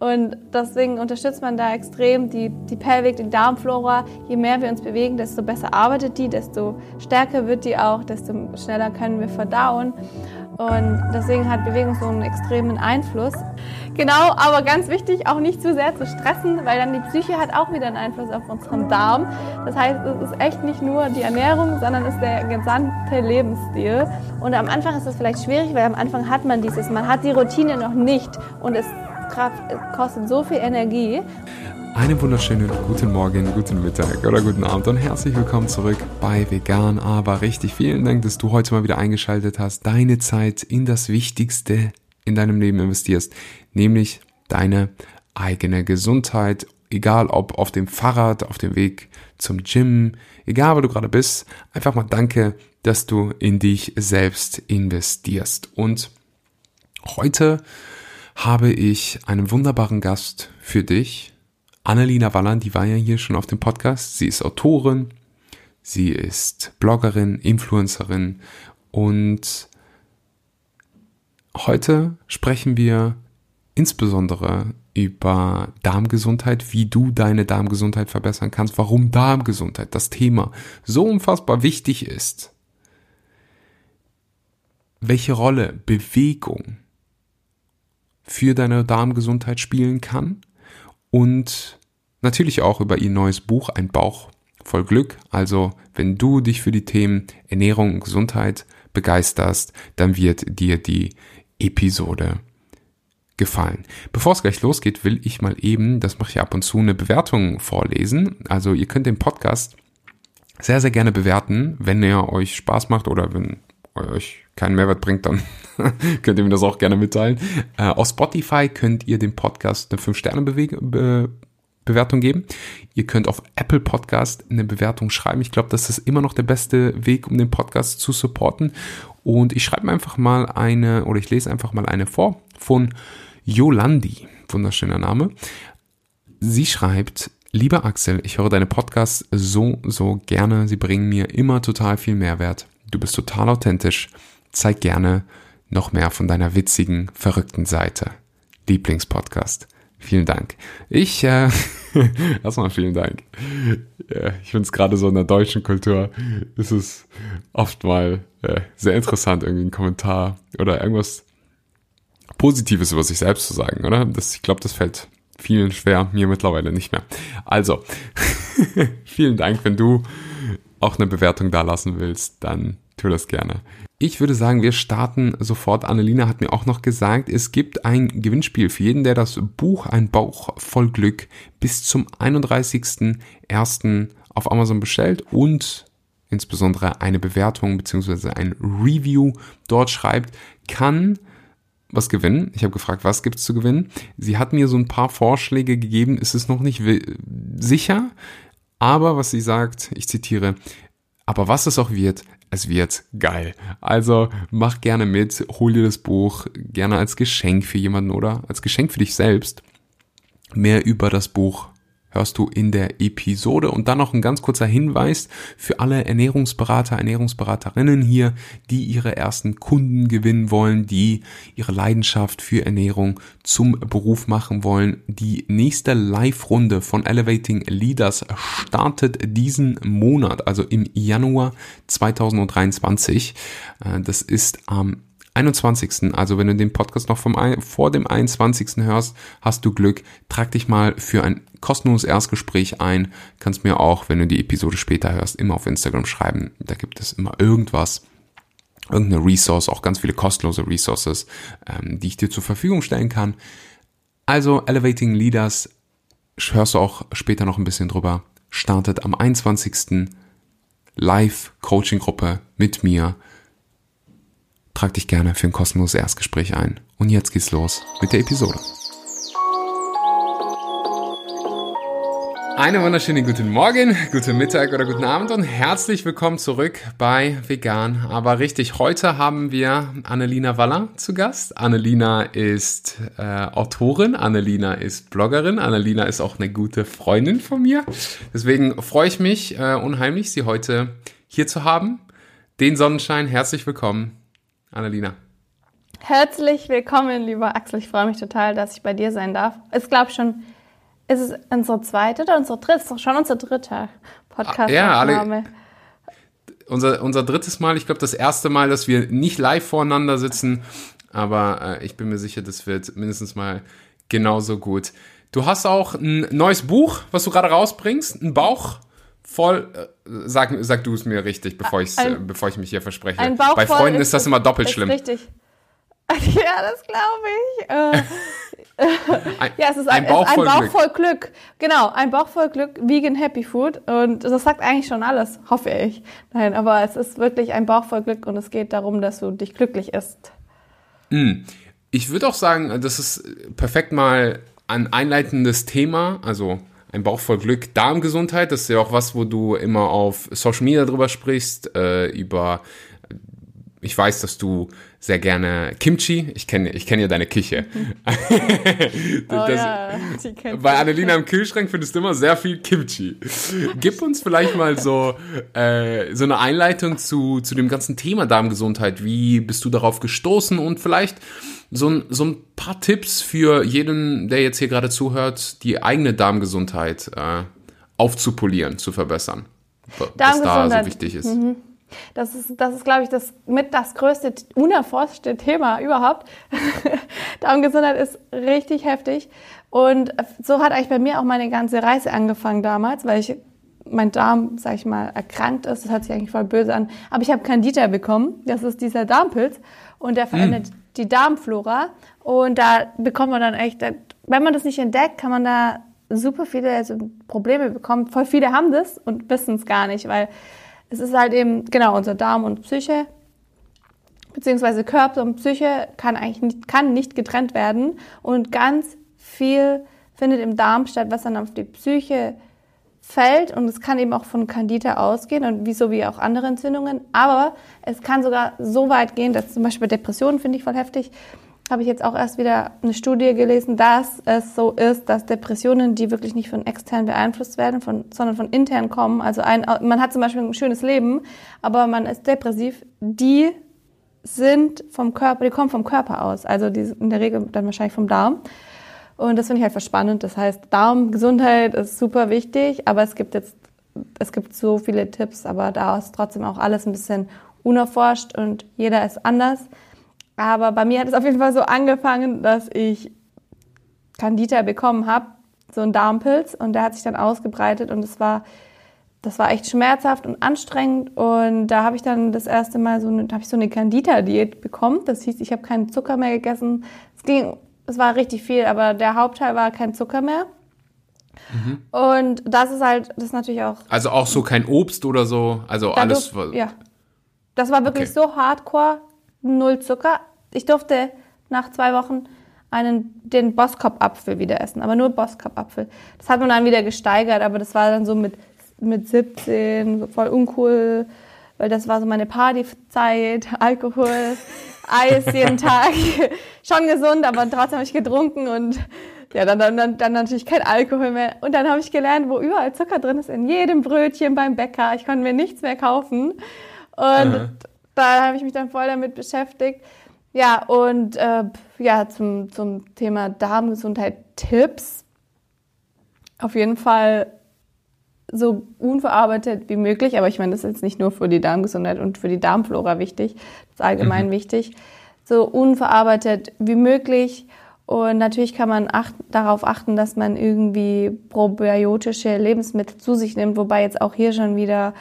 Und deswegen unterstützt man da extrem die, die Pelvik, die Darmflora. Je mehr wir uns bewegen, desto besser arbeitet die, desto stärker wird die auch, desto schneller können wir verdauen. Und deswegen hat Bewegung so einen extremen Einfluss. Genau, aber ganz wichtig, auch nicht zu sehr zu stressen, weil dann die Psyche hat auch wieder einen Einfluss auf unseren Darm. Das heißt, es ist echt nicht nur die Ernährung, sondern es ist der gesamte Lebensstil. Und am Anfang ist das vielleicht schwierig, weil am Anfang hat man dieses, man hat die Routine noch nicht und es kostet so viel Energie. Einen wunderschönen guten Morgen, guten Mittag oder guten Abend und herzlich willkommen zurück bei Vegan, aber richtig. Vielen Dank, dass du heute mal wieder eingeschaltet hast, deine Zeit in das Wichtigste in deinem Leben investierst, nämlich deine eigene Gesundheit, egal ob auf dem Fahrrad, auf dem Weg zum Gym, egal wo du gerade bist, einfach mal danke, dass du in dich selbst investierst. Und heute habe ich einen wunderbaren Gast für dich. Annalena Walland, die war ja hier schon auf dem Podcast. Sie ist Autorin, sie ist Bloggerin, Influencerin und heute sprechen wir insbesondere über Darmgesundheit, wie du deine Darmgesundheit verbessern kannst, warum Darmgesundheit, das Thema, so unfassbar wichtig ist. Welche Rolle Bewegung für deine Darmgesundheit spielen kann und natürlich auch über ihr neues Buch Ein Bauch voll Glück. Also wenn du dich für die Themen Ernährung und Gesundheit begeisterst, dann wird dir die Episode gefallen. Bevor es gleich losgeht, will ich mal eben, das mache ich ab und zu, eine Bewertung vorlesen. Also ihr könnt den Podcast sehr, sehr gerne bewerten, wenn er euch Spaß macht oder wenn euch keinen Mehrwert bringt, dann könnt ihr mir das auch gerne mitteilen. Äh, auf Spotify könnt ihr dem Podcast eine 5-Sterne-Bewertung geben. Ihr könnt auf Apple Podcast eine Bewertung schreiben. Ich glaube, das ist immer noch der beste Weg, um den Podcast zu supporten. Und ich schreibe einfach mal eine, oder ich lese einfach mal eine vor von Yolandi. Wunderschöner Name. Sie schreibt, Lieber Axel, ich höre deine Podcasts so, so gerne. Sie bringen mir immer total viel Mehrwert. Du bist total authentisch. Zeig gerne noch mehr von deiner witzigen, verrückten Seite. Lieblingspodcast. Vielen Dank. Ich, äh, erstmal vielen Dank. Ja, ich finde es gerade so in der deutschen Kultur, ist es oft mal äh, sehr interessant, irgendwie einen Kommentar oder irgendwas Positives über sich selbst zu sagen, oder? Das, ich glaube, das fällt vielen schwer, mir mittlerweile nicht mehr. Also, vielen Dank, wenn du auch eine Bewertung da lassen willst, dann tu das gerne. Ich würde sagen, wir starten sofort. Annelina hat mir auch noch gesagt, es gibt ein Gewinnspiel für jeden, der das Buch Ein Bauch voll Glück bis zum 31.01. auf Amazon bestellt und insbesondere eine Bewertung bzw. ein Review dort schreibt, kann was gewinnen. Ich habe gefragt, was gibt's zu gewinnen? Sie hat mir so ein paar Vorschläge gegeben, ist es noch nicht sicher, aber was sie sagt, ich zitiere, aber was es auch wird, es wird geil. Also mach gerne mit, hol dir das Buch gerne als Geschenk für jemanden oder als Geschenk für dich selbst. Mehr über das Buch hörst du in der Episode. Und dann noch ein ganz kurzer Hinweis für alle Ernährungsberater, Ernährungsberaterinnen hier, die ihre ersten Kunden gewinnen wollen, die ihre Leidenschaft für Ernährung zum Beruf machen wollen. Die nächste Live-Runde von Elevating Leaders startet diesen Monat, also im Januar 2023. Äh, das ist am 21. Also wenn du den Podcast noch vom, vor dem 21. hörst, hast du Glück. Trag dich mal für ein kostenloses Erstgespräch ein. Kannst mir auch, wenn du die Episode später hörst, immer auf Instagram schreiben. Da gibt es immer irgendwas irgendeine Resource, auch ganz viele kostenlose Resources, ähm, die ich dir zur Verfügung stellen kann. Also Elevating Leaders, hörst du auch später noch ein bisschen drüber, startet am 21. Live-Coaching-Gruppe mit mir Trag dich gerne für ein kostenloses Erstgespräch ein. Und jetzt geht's los mit der Episode. Einen wunderschönen guten Morgen, guten Mittag oder guten Abend und herzlich willkommen zurück bei Vegan. Aber richtig, heute haben wir Annelina Waller zu Gast. Annelina ist äh, Autorin, Annelina ist Bloggerin, Annelina ist auch eine gute Freundin von mir. Deswegen freue ich mich äh, unheimlich, sie heute hier zu haben. Den Sonnenschein, herzlich willkommen. Annalena. Herzlich willkommen, lieber Axel. Ich freue mich total, dass ich bei dir sein darf. Ich glaube schon, ist es unsere zweite oder unsere dritte? Ist doch schon unser dritter Podcast. Ja, alle. Unser, unser drittes Mal, ich glaube, das erste Mal, dass wir nicht live voreinander sitzen, aber äh, ich bin mir sicher, das wird mindestens mal genauso gut. Du hast auch ein neues Buch, was du gerade rausbringst, ein Bauch voll, äh, sag, sag du es mir richtig, bevor, ich's, ein, bevor ich mich hier verspreche. Ein Bauch Bei Freunden ist, ist, das immer doppelt schlimm. Richtig. Ja, das glaube ich. Äh, ein, ja, es ist ein, ein, Bauch, voll, ein Bauch voll Glück. Genau, ein Bauch voll Glück, Vegan Happy Food. Und das sagt eigentlich schon alles, hoffe ich. Nein, aber es ist wirklich ein Bauch voll Glück und es geht darum, dass du dich glücklich isst. Mm. Ich würde auch sagen, das ist perfekt mal ein einleitendes Thema, also ein Bauch voll Glück, Darmgesundheit, das ist ja auch was, wo du immer auf Social Media drüber sprichst, äh, über ich weiß, dass du sehr gerne Kimchi, ich kenne ich kenn ja deine Küche. oh, das, ja, bei Annelina im Kühlschrank findest du immer sehr viel Kimchi. Gib uns vielleicht mal so, äh, so eine Einleitung zu, zu dem ganzen Thema Darmgesundheit. Wie bist du darauf gestoßen und vielleicht so ein, so ein paar Tipps für jeden, der jetzt hier gerade zuhört, die eigene Darmgesundheit äh, aufzupolieren, zu verbessern. Was da so wichtig ist. Mhm. Das ist, das ist, glaube ich, das mit das größte unerforschte Thema überhaupt. Darmgesundheit ist richtig heftig. Und so hat eigentlich bei mir auch meine ganze Reise angefangen damals, weil ich mein Darm, sag ich mal, erkrankt ist. Das hört sich eigentlich voll böse an. Aber ich habe Candida bekommen. Das ist dieser Darmpilz. Und der verändert mm. Die Darmflora. Und da bekommt man dann echt, wenn man das nicht entdeckt, kann man da super viele also Probleme bekommen. Voll viele haben das und wissen es gar nicht, weil es ist halt eben, genau, unser Darm und Psyche, beziehungsweise Körper und Psyche kann eigentlich nicht, kann nicht getrennt werden und ganz viel findet im Darm statt, was dann auf die Psyche fällt und es kann eben auch von Candida ausgehen und wie so wie auch andere Entzündungen, aber es kann sogar so weit gehen, dass zum Beispiel bei Depressionen finde ich voll heftig, habe ich jetzt auch erst wieder eine Studie gelesen, dass es so ist, dass Depressionen, die wirklich nicht von extern beeinflusst werden, von, sondern von intern kommen, also ein, man hat zum Beispiel ein schönes Leben, aber man ist depressiv, die sind vom Körper, die kommen vom Körper aus, also die in der Regel dann wahrscheinlich vom Darm. Und das finde ich halt verspannend. Das heißt, Darmgesundheit ist super wichtig, aber es gibt jetzt, es gibt so viele Tipps, aber da ist trotzdem auch alles ein bisschen unerforscht und jeder ist anders. Aber bei mir hat es auf jeden Fall so angefangen, dass ich Candida bekommen habe, so ein Darmpilz, und der hat sich dann ausgebreitet und es war, das war echt schmerzhaft und anstrengend. Und da habe ich dann das erste Mal so eine, habe ich so eine Candida-Diät bekommen. Das hieß, ich habe keinen Zucker mehr gegessen. Es ging, es war richtig viel, aber der Hauptteil war kein Zucker mehr. Mhm. Und das ist halt, das ist natürlich auch. Also auch so kein Obst oder so, also alles. Durf, ja. Das war wirklich okay. so hardcore, null Zucker. Ich durfte nach zwei Wochen einen, den Boskop-Apfel wieder essen, aber nur Boskop-Apfel. Das hat man dann wieder gesteigert, aber das war dann so mit, mit 17, so voll uncool, weil das war so meine Partyzeit, Alkohol, Eis jeden Tag. Schon gesund, aber trotzdem habe ich getrunken und ja, dann, dann, dann natürlich kein Alkohol mehr. Und dann habe ich gelernt, wo überall Zucker drin ist, in jedem Brötchen beim Bäcker. Ich konnte mir nichts mehr kaufen. Und mhm. da habe ich mich dann voll damit beschäftigt. Ja, und äh, ja, zum, zum Thema Darmgesundheit Tipps. Auf jeden Fall so unverarbeitet wie möglich, aber ich meine, das ist jetzt nicht nur für die Darmgesundheit und für die Darmflora wichtig, das ist allgemein mhm. wichtig. So unverarbeitet wie möglich. Und natürlich kann man acht, darauf achten, dass man irgendwie probiotische Lebensmittel zu sich nimmt, wobei jetzt auch hier schon wieder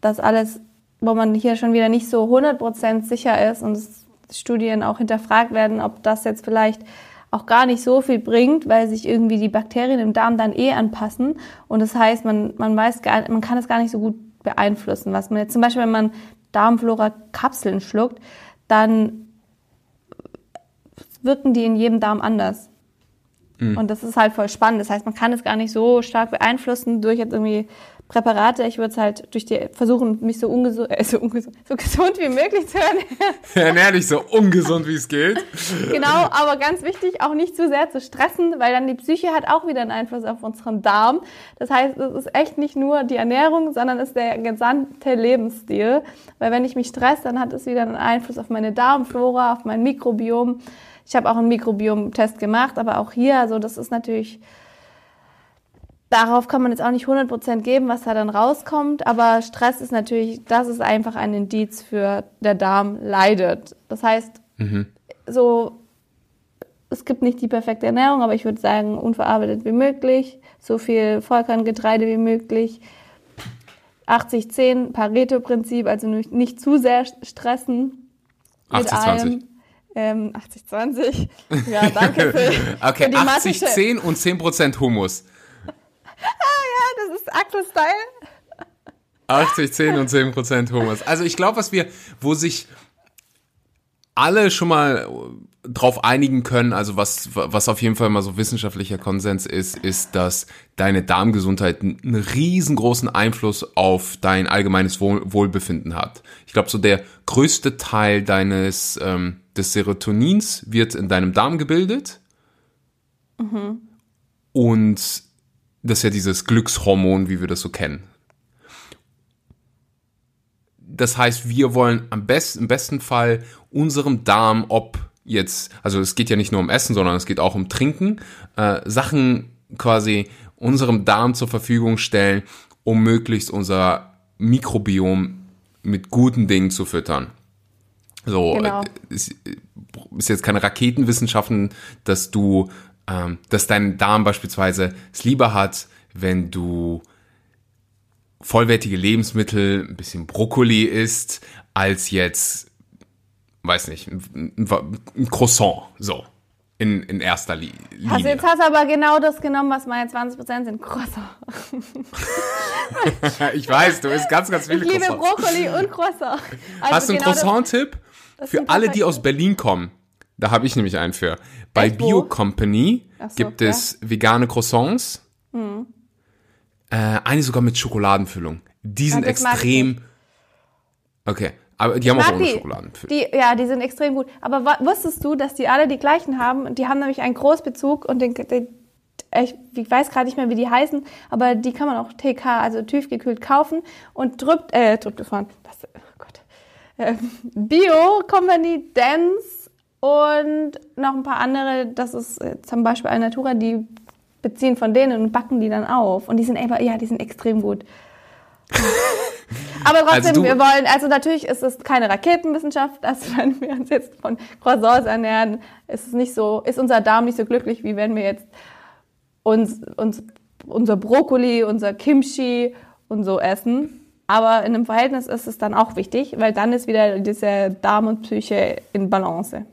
das alles, wo man hier schon wieder nicht so 100% sicher ist und Studien auch hinterfragt werden, ob das jetzt vielleicht auch gar nicht so viel bringt, weil sich irgendwie die Bakterien im Darm dann eh anpassen. Und das heißt, man, man weiß gar, man kann es gar nicht so gut beeinflussen. Was man jetzt zum Beispiel, wenn man Darmflora-Kapseln schluckt, dann wirken die in jedem Darm anders. Mhm. Und das ist halt voll spannend. Das heißt, man kann es gar nicht so stark beeinflussen durch jetzt irgendwie Präparate. Ich würde es halt durch die versuchen, mich so ungesund, äh, so, ungesund, so gesund wie möglich zu ernähren. Ernähr dich so ungesund wie es geht. Genau, aber ganz wichtig, auch nicht zu sehr zu stressen, weil dann die Psyche hat auch wieder einen Einfluss auf unseren Darm. Das heißt, es ist echt nicht nur die Ernährung, sondern es ist der gesamte Lebensstil. Weil wenn ich mich stresse, dann hat es wieder einen Einfluss auf meine Darmflora, auf mein Mikrobiom. Ich habe auch einen Mikrobiom-Test gemacht, aber auch hier, also das ist natürlich darauf kann man jetzt auch nicht 100% geben, was da dann rauskommt, aber Stress ist natürlich, das ist einfach ein Indiz für der Darm leidet. Das heißt, mhm. so, es gibt nicht die perfekte Ernährung, aber ich würde sagen, unverarbeitet wie möglich, so viel Vollkorngetreide wie möglich, 80-10 Pareto-Prinzip, also nicht, zu sehr stressen. 80-20. Ähm, 80-20. Ja, danke für, okay, für 80-10 und 10% Humus ja, das ist Akku-Style. 80, 10 und 10 Prozent Humus. Also ich glaube, was wir, wo sich alle schon mal drauf einigen können, also was, was auf jeden Fall mal so wissenschaftlicher Konsens ist, ist, dass deine Darmgesundheit einen riesengroßen Einfluss auf dein allgemeines Wohl, Wohlbefinden hat. Ich glaube, so der größte Teil deines ähm, des Serotonins wird in deinem Darm gebildet. Mhm. Und das ist ja dieses Glückshormon, wie wir das so kennen. Das heißt, wir wollen am besten, im besten Fall unserem Darm, ob jetzt, also es geht ja nicht nur um Essen, sondern es geht auch um Trinken, äh, Sachen quasi unserem Darm zur Verfügung stellen, um möglichst unser Mikrobiom mit guten Dingen zu füttern. So, genau. ist, ist jetzt keine Raketenwissenschaften, dass du ähm, dass dein Darm beispielsweise es lieber hat, wenn du vollwertige Lebensmittel, ein bisschen Brokkoli isst, als jetzt, weiß nicht, ein, Croissant, so. In, in erster Linie. Also jetzt hast du aber genau das genommen, was meine 20% sind. Croissant. ich weiß, du isst ganz, ganz viele Ich liebe Croissants. Brokkoli und Croissant. Also hast du einen genau Croissant-Tipp? Für alle, die aus Berlin kommen. Da habe ich nämlich einen für. Bei Echt, Bio Company so, gibt ja. es vegane Croissants. Hm. Äh, eine sogar mit Schokoladenfüllung. Die sind ja, extrem. Okay. Aber die haben auch ohne Schokoladenfüllung. Die, ja, die sind extrem gut. Aber wusstest du, dass die alle die gleichen haben? Die haben nämlich einen Großbezug und den, den ich, ich weiß gerade nicht mehr, wie die heißen, aber die kann man auch TK, also tiefgekühlt kaufen und drückt, äh, drückt gefahren. Das, oh Gott. Äh, Bio Company Dance und noch ein paar andere, das ist äh, zum Beispiel Alnatura, die beziehen von denen und backen die dann auf. Und die sind einfach, ja, die sind extrem gut. Aber trotzdem, also wir wollen, also natürlich ist es keine Raketenwissenschaft, dass wenn wir uns jetzt von Croissants ernähren, ist es nicht so, ist unser Darm nicht so glücklich, wie wenn wir jetzt uns, uns unser Brokkoli, unser Kimchi und so essen. Aber in einem Verhältnis ist es dann auch wichtig, weil dann ist wieder diese Darm und Psyche in Balance.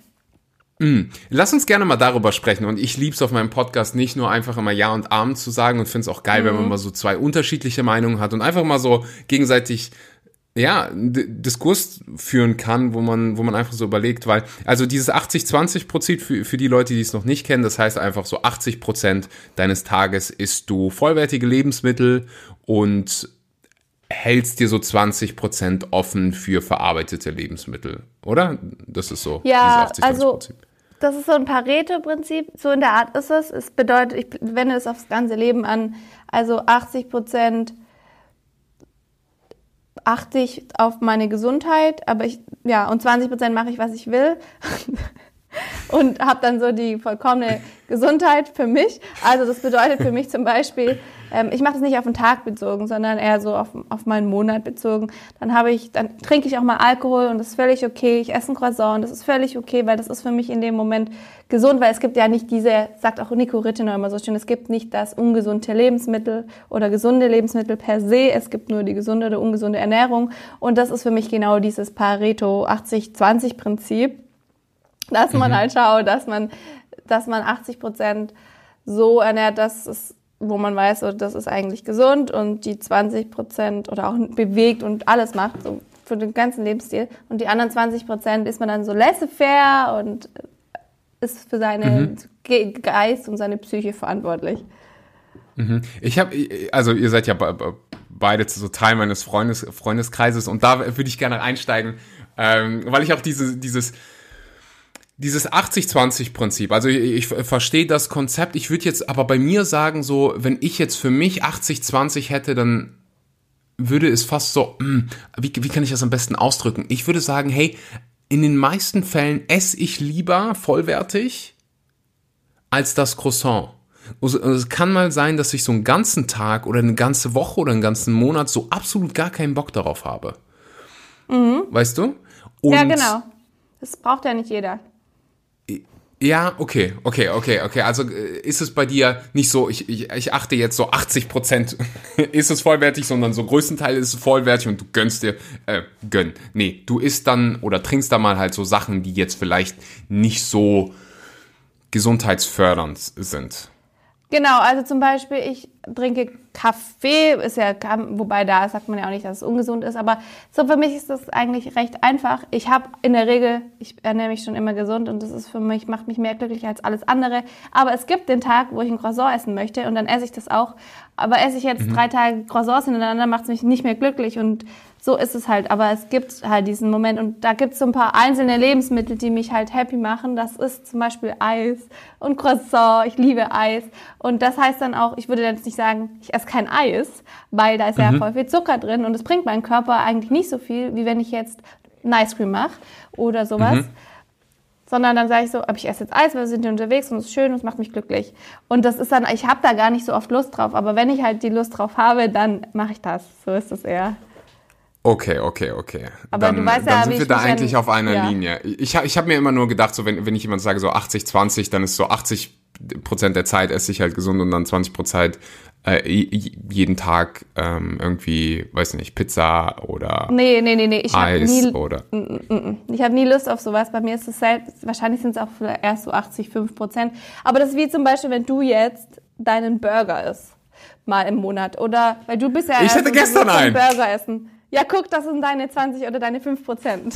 Mm. Lass uns gerne mal darüber sprechen. Und ich lieb's auf meinem Podcast nicht nur einfach immer Ja und Abend zu sagen und finde es auch geil, mhm. wenn man mhm. mal so zwei unterschiedliche Meinungen hat und einfach mal so gegenseitig ja, Diskurs führen kann, wo man, wo man einfach so überlegt, weil, also dieses 80-20-Prinzip für, für die Leute, die es noch nicht kennen, das heißt einfach so 80 Prozent deines Tages isst du vollwertige Lebensmittel und hältst dir so 20 Prozent offen für verarbeitete Lebensmittel, oder? Das ist so. Ja, 80, also, das ist so ein Pareto-Prinzip. So in der Art ist es. Es bedeutet, ich wende es aufs ganze Leben an. Also 80 Prozent achte ich auf meine Gesundheit, aber ich, ja, und 20 Prozent mache ich, was ich will. und habe dann so die vollkommene Gesundheit für mich. Also das bedeutet für mich zum Beispiel, ähm, ich mache das nicht auf den Tag bezogen, sondern eher so auf, auf meinen Monat bezogen. Dann habe ich, dann trinke ich auch mal Alkohol und das ist völlig okay. Ich esse ein Croissant und das ist völlig okay, weil das ist für mich in dem Moment gesund, weil es gibt ja nicht diese, sagt auch Nico Rittenau immer so schön, es gibt nicht das ungesunde Lebensmittel oder gesunde Lebensmittel per se, es gibt nur die gesunde oder ungesunde Ernährung und das ist für mich genau dieses Pareto 80-20 Prinzip, dass man mhm. halt schaut, dass man, dass man 80 Prozent so ernährt, dass es wo man weiß, so, das ist eigentlich gesund und die 20 Prozent oder auch bewegt und alles macht, so für den ganzen Lebensstil. Und die anderen 20 Prozent ist man dann so laissez-faire und ist für seine mhm. Geist und seine Psyche verantwortlich. Mhm. Ich habe, also ihr seid ja beide so Teil meines Freundes, Freundeskreises und da würde ich gerne einsteigen, ähm, weil ich auch diese, dieses, dieses 80-20-Prinzip, also ich, ich verstehe das Konzept, ich würde jetzt aber bei mir sagen, so, wenn ich jetzt für mich 80-20 hätte, dann würde es fast so, mh, hm, wie, wie kann ich das am besten ausdrücken? Ich würde sagen, hey, in den meisten Fällen esse ich lieber vollwertig als das Croissant. Also, es kann mal sein, dass ich so einen ganzen Tag oder eine ganze Woche oder einen ganzen Monat so absolut gar keinen Bock darauf habe. Mhm. Weißt du? Und ja, genau. Das braucht ja nicht jeder. Ja, okay, okay, okay, okay. Also äh, ist es bei dir nicht so, ich, ich, ich achte jetzt so 80 Prozent ist es vollwertig, sondern so größtenteils ist es vollwertig und du gönnst dir, äh, gönn. Nee, du isst dann oder trinkst da mal halt so Sachen, die jetzt vielleicht nicht so gesundheitsfördernd sind. Genau, also zum Beispiel, ich trinke Kaffee, ist ja, wobei da sagt man ja auch nicht, dass es ungesund ist, aber so für mich ist das eigentlich recht einfach. Ich habe in der Regel, ich ernähre mich schon immer gesund und das ist für mich, macht mich mehr glücklich als alles andere. Aber es gibt den Tag, wo ich ein Croissant essen möchte und dann esse ich das auch. Aber esse ich jetzt mhm. drei Tage Croissants hintereinander, macht es mich nicht mehr glücklich und so ist es halt. Aber es gibt halt diesen Moment und da gibt es so ein paar einzelne Lebensmittel, die mich halt happy machen. Das ist zum Beispiel Eis und Croissant. Ich liebe Eis. Und das heißt dann auch, ich würde jetzt nicht sagen, ich esse kein Eis, weil da ist mhm. ja voll viel Zucker drin und es bringt meinem Körper eigentlich nicht so viel, wie wenn ich jetzt ein Ice Cream mache oder sowas. Mhm sondern dann sage ich so, aber ich esse jetzt Eis, weil wir sind hier unterwegs und es ist schön und es macht mich glücklich. Und das ist dann, ich habe da gar nicht so oft Lust drauf, aber wenn ich halt die Lust drauf habe, dann mache ich das. So ist es eher. Okay, okay, okay. Aber dann, du weißt ja, dann sind wir da eigentlich auf einer ja. Linie. Ich, ich habe mir immer nur gedacht, so wenn, wenn ich jemand sage so 80, 20, dann ist so 80 Prozent der Zeit esse ich halt gesund und dann 20 Prozent äh, jeden Tag ähm, irgendwie, weiß nicht, Pizza oder nee, nee, nee, nee. Ich Eis nie, oder. Ich habe nie Lust auf sowas. Bei mir ist es selbst, wahrscheinlich sind es auch erst so 80, 5 Prozent. Aber das ist wie zum Beispiel, wenn du jetzt deinen Burger isst, mal im Monat. Oder, weil du bist ja ich hätte gestern einen Burger essen. Ja, guck, das sind deine 20 oder deine 5 Prozent.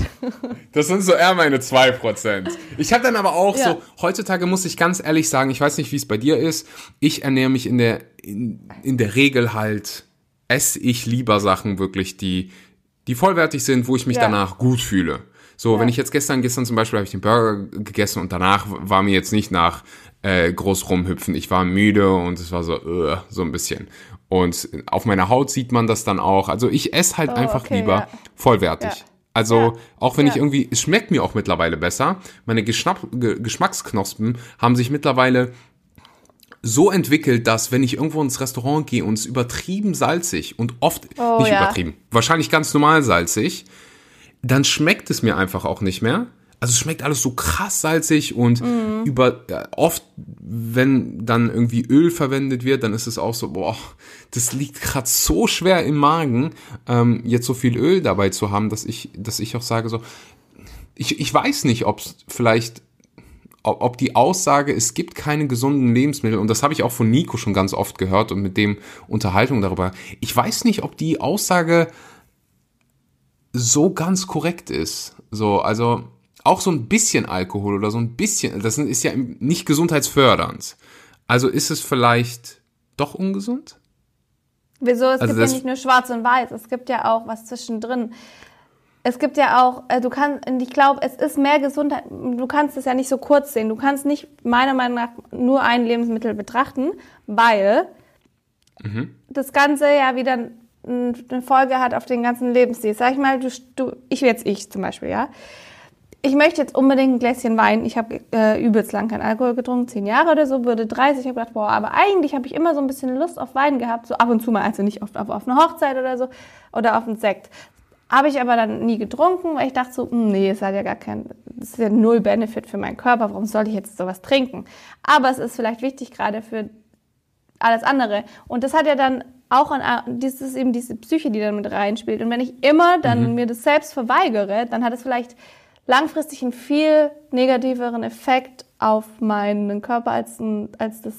Das sind so eher meine 2 Prozent. Ich habe dann aber auch ja. so, heutzutage muss ich ganz ehrlich sagen, ich weiß nicht, wie es bei dir ist, ich ernähre mich in der, in, in der Regel halt, esse ich lieber Sachen wirklich, die, die vollwertig sind, wo ich mich ja. danach gut fühle. So, ja. wenn ich jetzt gestern, gestern zum Beispiel habe ich den Burger gegessen und danach war mir jetzt nicht nach äh, groß rumhüpfen. Ich war müde und es war so, uh, so ein bisschen. Und auf meiner Haut sieht man das dann auch. Also ich esse halt oh, einfach okay, lieber ja. vollwertig. Ja. Also ja. auch wenn ich irgendwie, es schmeckt mir auch mittlerweile besser. Meine Geschnapp, Geschmacksknospen haben sich mittlerweile so entwickelt, dass wenn ich irgendwo ins Restaurant gehe und es übertrieben salzig und oft oh, nicht übertrieben, wahrscheinlich ganz normal salzig, dann schmeckt es mir einfach auch nicht mehr. Also es schmeckt alles so krass salzig und mhm. über äh, oft, wenn dann irgendwie Öl verwendet wird, dann ist es auch so, boah, das liegt gerade so schwer im Magen, ähm, jetzt so viel Öl dabei zu haben, dass ich, dass ich auch sage so, ich, ich weiß nicht, ob es vielleicht ob die Aussage, es gibt keine gesunden Lebensmittel, und das habe ich auch von Nico schon ganz oft gehört und mit dem Unterhaltung darüber, ich weiß nicht, ob die Aussage so ganz korrekt ist. So, also auch so ein bisschen Alkohol oder so ein bisschen, das ist ja nicht gesundheitsfördernd. Also ist es vielleicht doch ungesund? Wieso? Es also gibt ja nicht nur schwarz und weiß, es gibt ja auch was zwischendrin. Es gibt ja auch, äh, du kannst, ich glaube, es ist mehr Gesundheit, du kannst es ja nicht so kurz sehen. Du kannst nicht meiner Meinung nach nur ein Lebensmittel betrachten, weil mhm. das Ganze ja wieder eine Folge hat auf den ganzen Lebensstil. Sag ich mal, du, du ich jetzt ich zum Beispiel, ja ich möchte jetzt unbedingt ein Gläschen Wein. Ich habe äh, übelst lang keinen Alkohol getrunken, zehn Jahre oder so, würde 30. Ich habe gedacht, boah, aber eigentlich habe ich immer so ein bisschen Lust auf Wein gehabt, so ab und zu mal, also nicht oft auf, auf eine Hochzeit oder so oder auf einen Sekt. Habe ich aber dann nie getrunken, weil ich dachte so, hm, nee, es hat ja gar kein, das ist ja null Benefit für meinen Körper, warum soll ich jetzt sowas trinken? Aber es ist vielleicht wichtig gerade für alles andere. Und das hat ja dann auch an, das ist eben diese Psyche, die dann mit reinspielt. Und wenn ich immer dann mhm. mir das selbst verweigere, dann hat es vielleicht langfristig einen viel negativeren Effekt auf meinen Körper als, ein, als, das,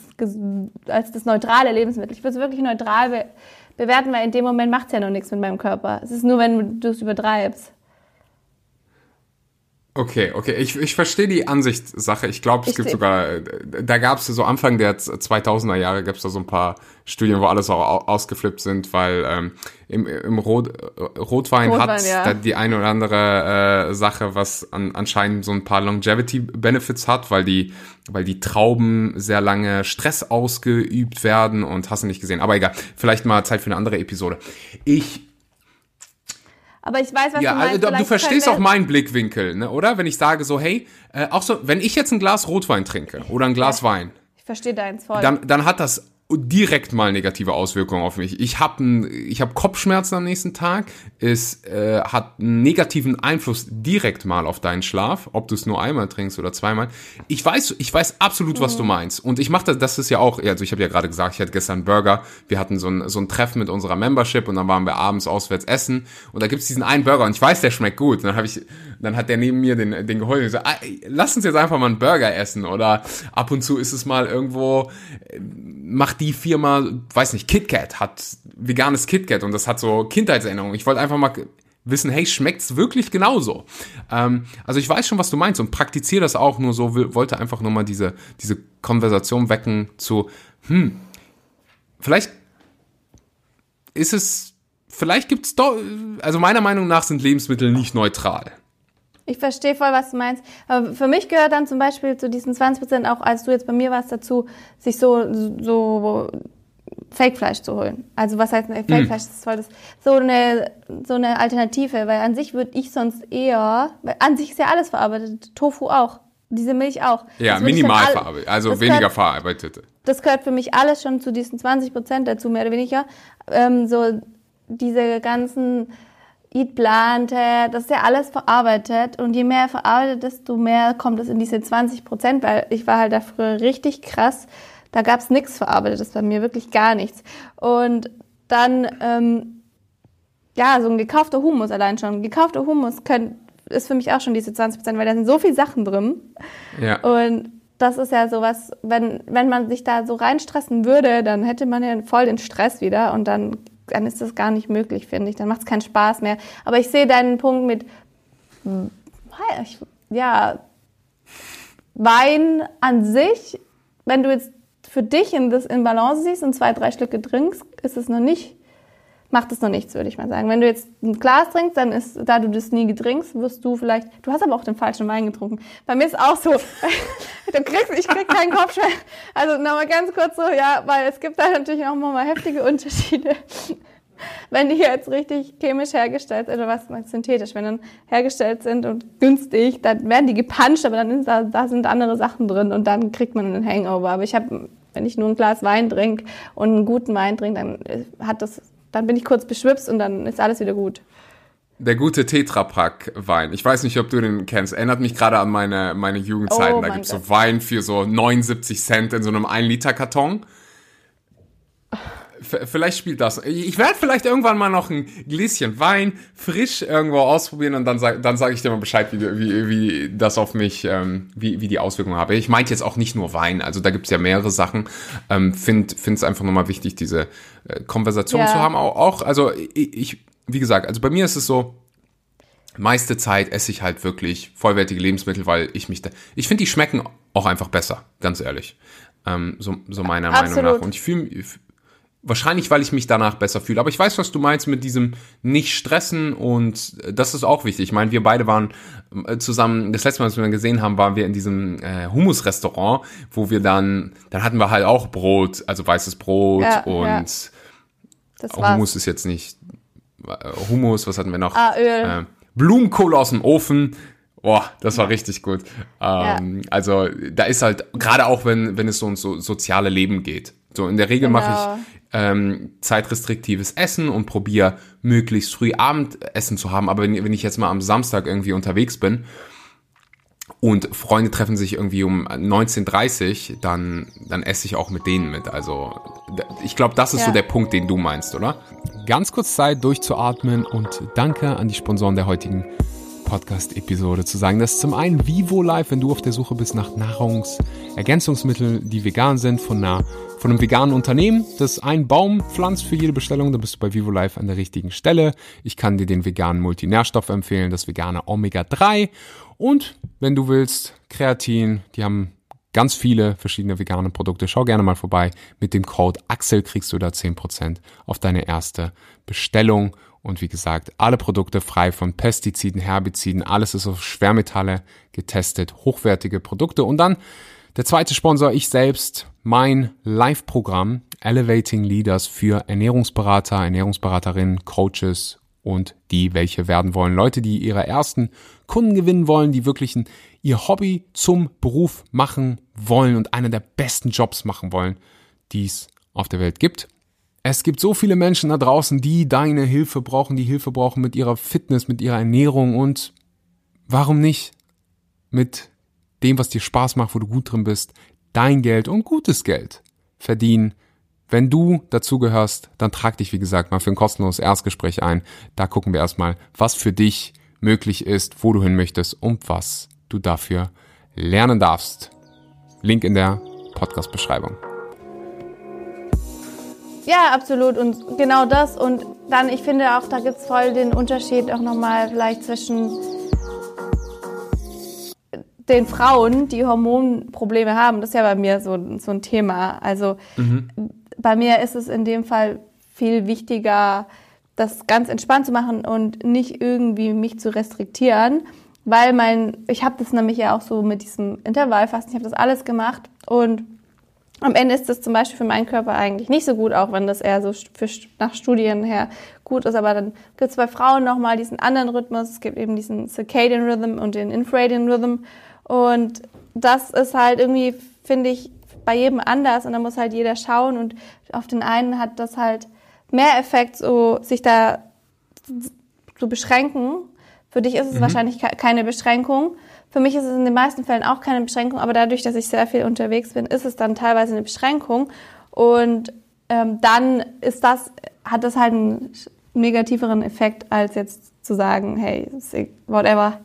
als das neutrale Lebensmittel. Ich würde es wirklich neutral be bewerten, weil in dem Moment macht es ja noch nichts mit meinem Körper. Es ist nur, wenn du es übertreibst. Okay, okay. Ich, ich verstehe die Ansichtssache. Ich glaube, es ich gibt sogar, da gab es so Anfang der 2000er Jahre gab es da so ein paar Studien, wo alles auch ausgeflippt sind, weil ähm, im, im Rot, Rotwein, Rotwein hat ja. die eine oder andere äh, Sache, was an, anscheinend so ein paar Longevity-Benefits hat, weil die, weil die Trauben sehr lange Stress ausgeübt werden und hast du nicht gesehen. Aber egal, vielleicht mal Zeit für eine andere Episode. Ich aber ich weiß, was ja, du meinst. Also, du verstehst auch meinen Blickwinkel, ne, oder? Wenn ich sage so, hey, äh, auch so, wenn ich jetzt ein Glas Rotwein trinke oder ein Glas ja. Wein. Ich verstehe deins voll. Dann, dann hat das direkt mal negative Auswirkungen auf mich. Ich habe ich hab Kopfschmerzen am nächsten Tag. Es äh, hat einen negativen Einfluss direkt mal auf deinen Schlaf, ob du es nur einmal trinkst oder zweimal. Ich weiß, ich weiß absolut, was du mhm. meinst. Und ich mache das, das ist ja auch, also ich habe ja gerade gesagt, ich hatte gestern Burger. Wir hatten so ein, so ein Treffen mit unserer Membership und dann waren wir abends auswärts essen. Und da gibt's diesen einen Burger und ich weiß, der schmeckt gut. Und dann habe ich, dann hat der neben mir den, den geholt und gesagt, ah, lass uns jetzt einfach mal einen Burger essen. Oder ab und zu ist es mal irgendwo, äh, macht die Firma, weiß nicht, KitKat hat veganes KitKat und das hat so Kindheitserinnerungen. Ich wollte einfach mal wissen, hey, schmeckt's wirklich genauso? Ähm, also ich weiß schon, was du meinst und praktiziere das auch nur so, wollte einfach nur mal diese, diese Konversation wecken zu, hm, vielleicht ist es, vielleicht gibt's doch, also meiner Meinung nach sind Lebensmittel nicht neutral. Ich verstehe voll, was du meinst. Aber für mich gehört dann zum Beispiel zu diesen 20 Prozent auch, als du jetzt bei mir warst, dazu, sich so, so Fake-Fleisch zu holen. Also was heißt Fake-Fleisch? Hm. Das ist voll das, so eine, so eine Alternative, weil an sich würde ich sonst eher, weil an sich ist ja alles verarbeitet. Tofu auch. Diese Milch auch. Ja, minimal verarbeitet, also weniger gehört, verarbeitete. Das gehört für mich alles schon zu diesen 20 Prozent dazu, mehr oder weniger. Ähm, so diese ganzen Eat Plante, das ist ja alles verarbeitet und je mehr verarbeitet, desto mehr kommt es in diese 20 Prozent, weil ich war halt da früher richtig krass, da gab es nichts verarbeitetes bei mir, wirklich gar nichts. Und dann, ähm, ja, so ein gekaufter Humus allein schon, gekaufter Humus könnt, ist für mich auch schon diese 20 Prozent, weil da sind so viele Sachen drin. Ja. Und das ist ja sowas, wenn, wenn man sich da so reinstressen würde, dann hätte man ja voll den Stress wieder und dann dann ist das gar nicht möglich, finde ich. Dann macht es keinen Spaß mehr. Aber ich sehe deinen Punkt mit, ja, Wein an sich, wenn du jetzt für dich in, das in Balance siehst und zwei, drei Stücke trinkst, ist es noch nicht macht es noch nichts, würde ich mal sagen. Wenn du jetzt ein Glas trinkst, dann ist, da du das nie getrinkst, wirst du vielleicht, du hast aber auch den falschen Wein getrunken. Bei mir ist auch so, du kriegst, ich krieg keinen Kopfschmerz. Also nochmal ganz kurz so, ja, weil es gibt da natürlich auch mal heftige Unterschiede. Wenn die jetzt richtig chemisch hergestellt sind, oder was, synthetisch, wenn dann hergestellt sind und günstig, dann werden die gepanscht, aber dann ist da, da sind andere Sachen drin und dann kriegt man einen Hangover. Aber ich habe, wenn ich nur ein Glas Wein trinke und einen guten Wein trinke, dann hat das dann bin ich kurz beschwipst und dann ist alles wieder gut. Der gute Tetrapack-Wein. Ich weiß nicht, ob du den kennst. Erinnert mich gerade an meine, meine Jugendzeiten. Oh, da gibt's Gott. so Wein für so 79 Cent in so einem 1-Liter-Karton. Vielleicht spielt das. Ich werde vielleicht irgendwann mal noch ein Gläschen Wein frisch irgendwo ausprobieren und dann sage dann sag ich dir mal Bescheid, wie, wie, wie das auf mich, ähm, wie, wie die Auswirkungen habe. Ich meinte jetzt auch nicht nur Wein, also da gibt's ja mehrere Sachen. Ähm, Finde es einfach nochmal wichtig, diese äh, Konversation ja. zu haben. Auch, auch also ich, wie gesagt, also bei mir ist es so, meiste Zeit esse ich halt wirklich vollwertige Lebensmittel, weil ich mich da. Ich finde, die schmecken auch einfach besser, ganz ehrlich. Ähm, so, so meiner Absolut. Meinung nach. Und ich fühle Wahrscheinlich, weil ich mich danach besser fühle. Aber ich weiß, was du meinst mit diesem nicht stressen und das ist auch wichtig. Ich meine, wir beide waren äh, zusammen, das letzte Mal, was wir gesehen haben, waren wir in diesem äh, Hummus-Restaurant, wo wir dann, dann hatten wir halt auch Brot, also weißes Brot ja, und ja. Hummus ist jetzt nicht, äh, Hummus, was hatten wir noch? Ah, Öl. Äh, Blumenkohl aus dem Ofen. Boah, das war richtig gut. Ähm, ja. Also da ist halt, gerade auch wenn, wenn es so um so soziale Leben geht. So in der Regel genau. mache ich ähm, zeitrestriktives Essen und probiere möglichst früh Abendessen zu haben. Aber wenn, wenn ich jetzt mal am Samstag irgendwie unterwegs bin und Freunde treffen sich irgendwie um 19.30 dann, dann esse ich auch mit denen mit. Also ich glaube, das ist ja. so der Punkt, den du meinst, oder? Ganz kurz Zeit durchzuatmen und danke an die Sponsoren der heutigen Podcast-Episode zu sagen. Das ist zum einen Vivo Life, wenn du auf der Suche bist nach Nahrungsergänzungsmitteln, die vegan sind, von einer von einem veganen Unternehmen, das einen Baum pflanzt für jede Bestellung. Da bist du bei Vivo Life an der richtigen Stelle. Ich kann dir den veganen Multinährstoff empfehlen, das vegane Omega-3. Und wenn du willst, Kreatin, die haben ganz viele verschiedene vegane Produkte. Schau gerne mal vorbei. Mit dem Code Axel kriegst du da 10% auf deine erste Bestellung. Und wie gesagt, alle Produkte frei von Pestiziden, Herbiziden, alles ist auf Schwermetalle getestet, hochwertige Produkte. Und dann der zweite Sponsor, ich selbst, mein Live-Programm Elevating Leaders für Ernährungsberater, Ernährungsberaterinnen, Coaches und die, welche werden wollen. Leute, die ihre ersten Kunden gewinnen wollen, die wirklich ihr Hobby zum Beruf machen wollen und einer der besten Jobs machen wollen, die es auf der Welt gibt. Es gibt so viele Menschen da draußen, die deine Hilfe brauchen, die Hilfe brauchen mit ihrer Fitness, mit ihrer Ernährung und warum nicht mit dem, was dir Spaß macht, wo du gut drin bist, dein Geld und gutes Geld verdienen. Wenn du dazugehörst, dann trag dich, wie gesagt, mal für ein kostenloses Erstgespräch ein. Da gucken wir erstmal, was für dich möglich ist, wo du hin möchtest und was du dafür lernen darfst. Link in der Podcast-Beschreibung. Ja, absolut. Und genau das. Und dann, ich finde auch, da gibt es voll den Unterschied auch nochmal vielleicht zwischen den Frauen, die Hormonprobleme haben, das ist ja bei mir so, so ein Thema. Also mhm. bei mir ist es in dem Fall viel wichtiger, das ganz entspannt zu machen und nicht irgendwie mich zu restriktieren, weil mein, ich habe das nämlich ja auch so mit diesem Intervallfasten, ich habe das alles gemacht und am Ende ist das zum Beispiel für meinen Körper eigentlich nicht so gut, auch wenn das eher so für, nach Studien her gut ist. Aber dann gibt es bei Frauen nochmal diesen anderen Rhythmus. Es gibt eben diesen Circadian Rhythm und den Infradian Rhythm. Und das ist halt irgendwie, finde ich, bei jedem anders und da muss halt jeder schauen und auf den einen hat das halt mehr Effekt, so sich da zu beschränken. Für dich ist es mhm. wahrscheinlich keine Beschränkung. Für mich ist es in den meisten Fällen auch keine Beschränkung, aber dadurch, dass ich sehr viel unterwegs bin, ist es dann teilweise eine Beschränkung. Und ähm, dann ist das, hat das halt einen negativeren Effekt, als jetzt zu sagen, hey, whatever,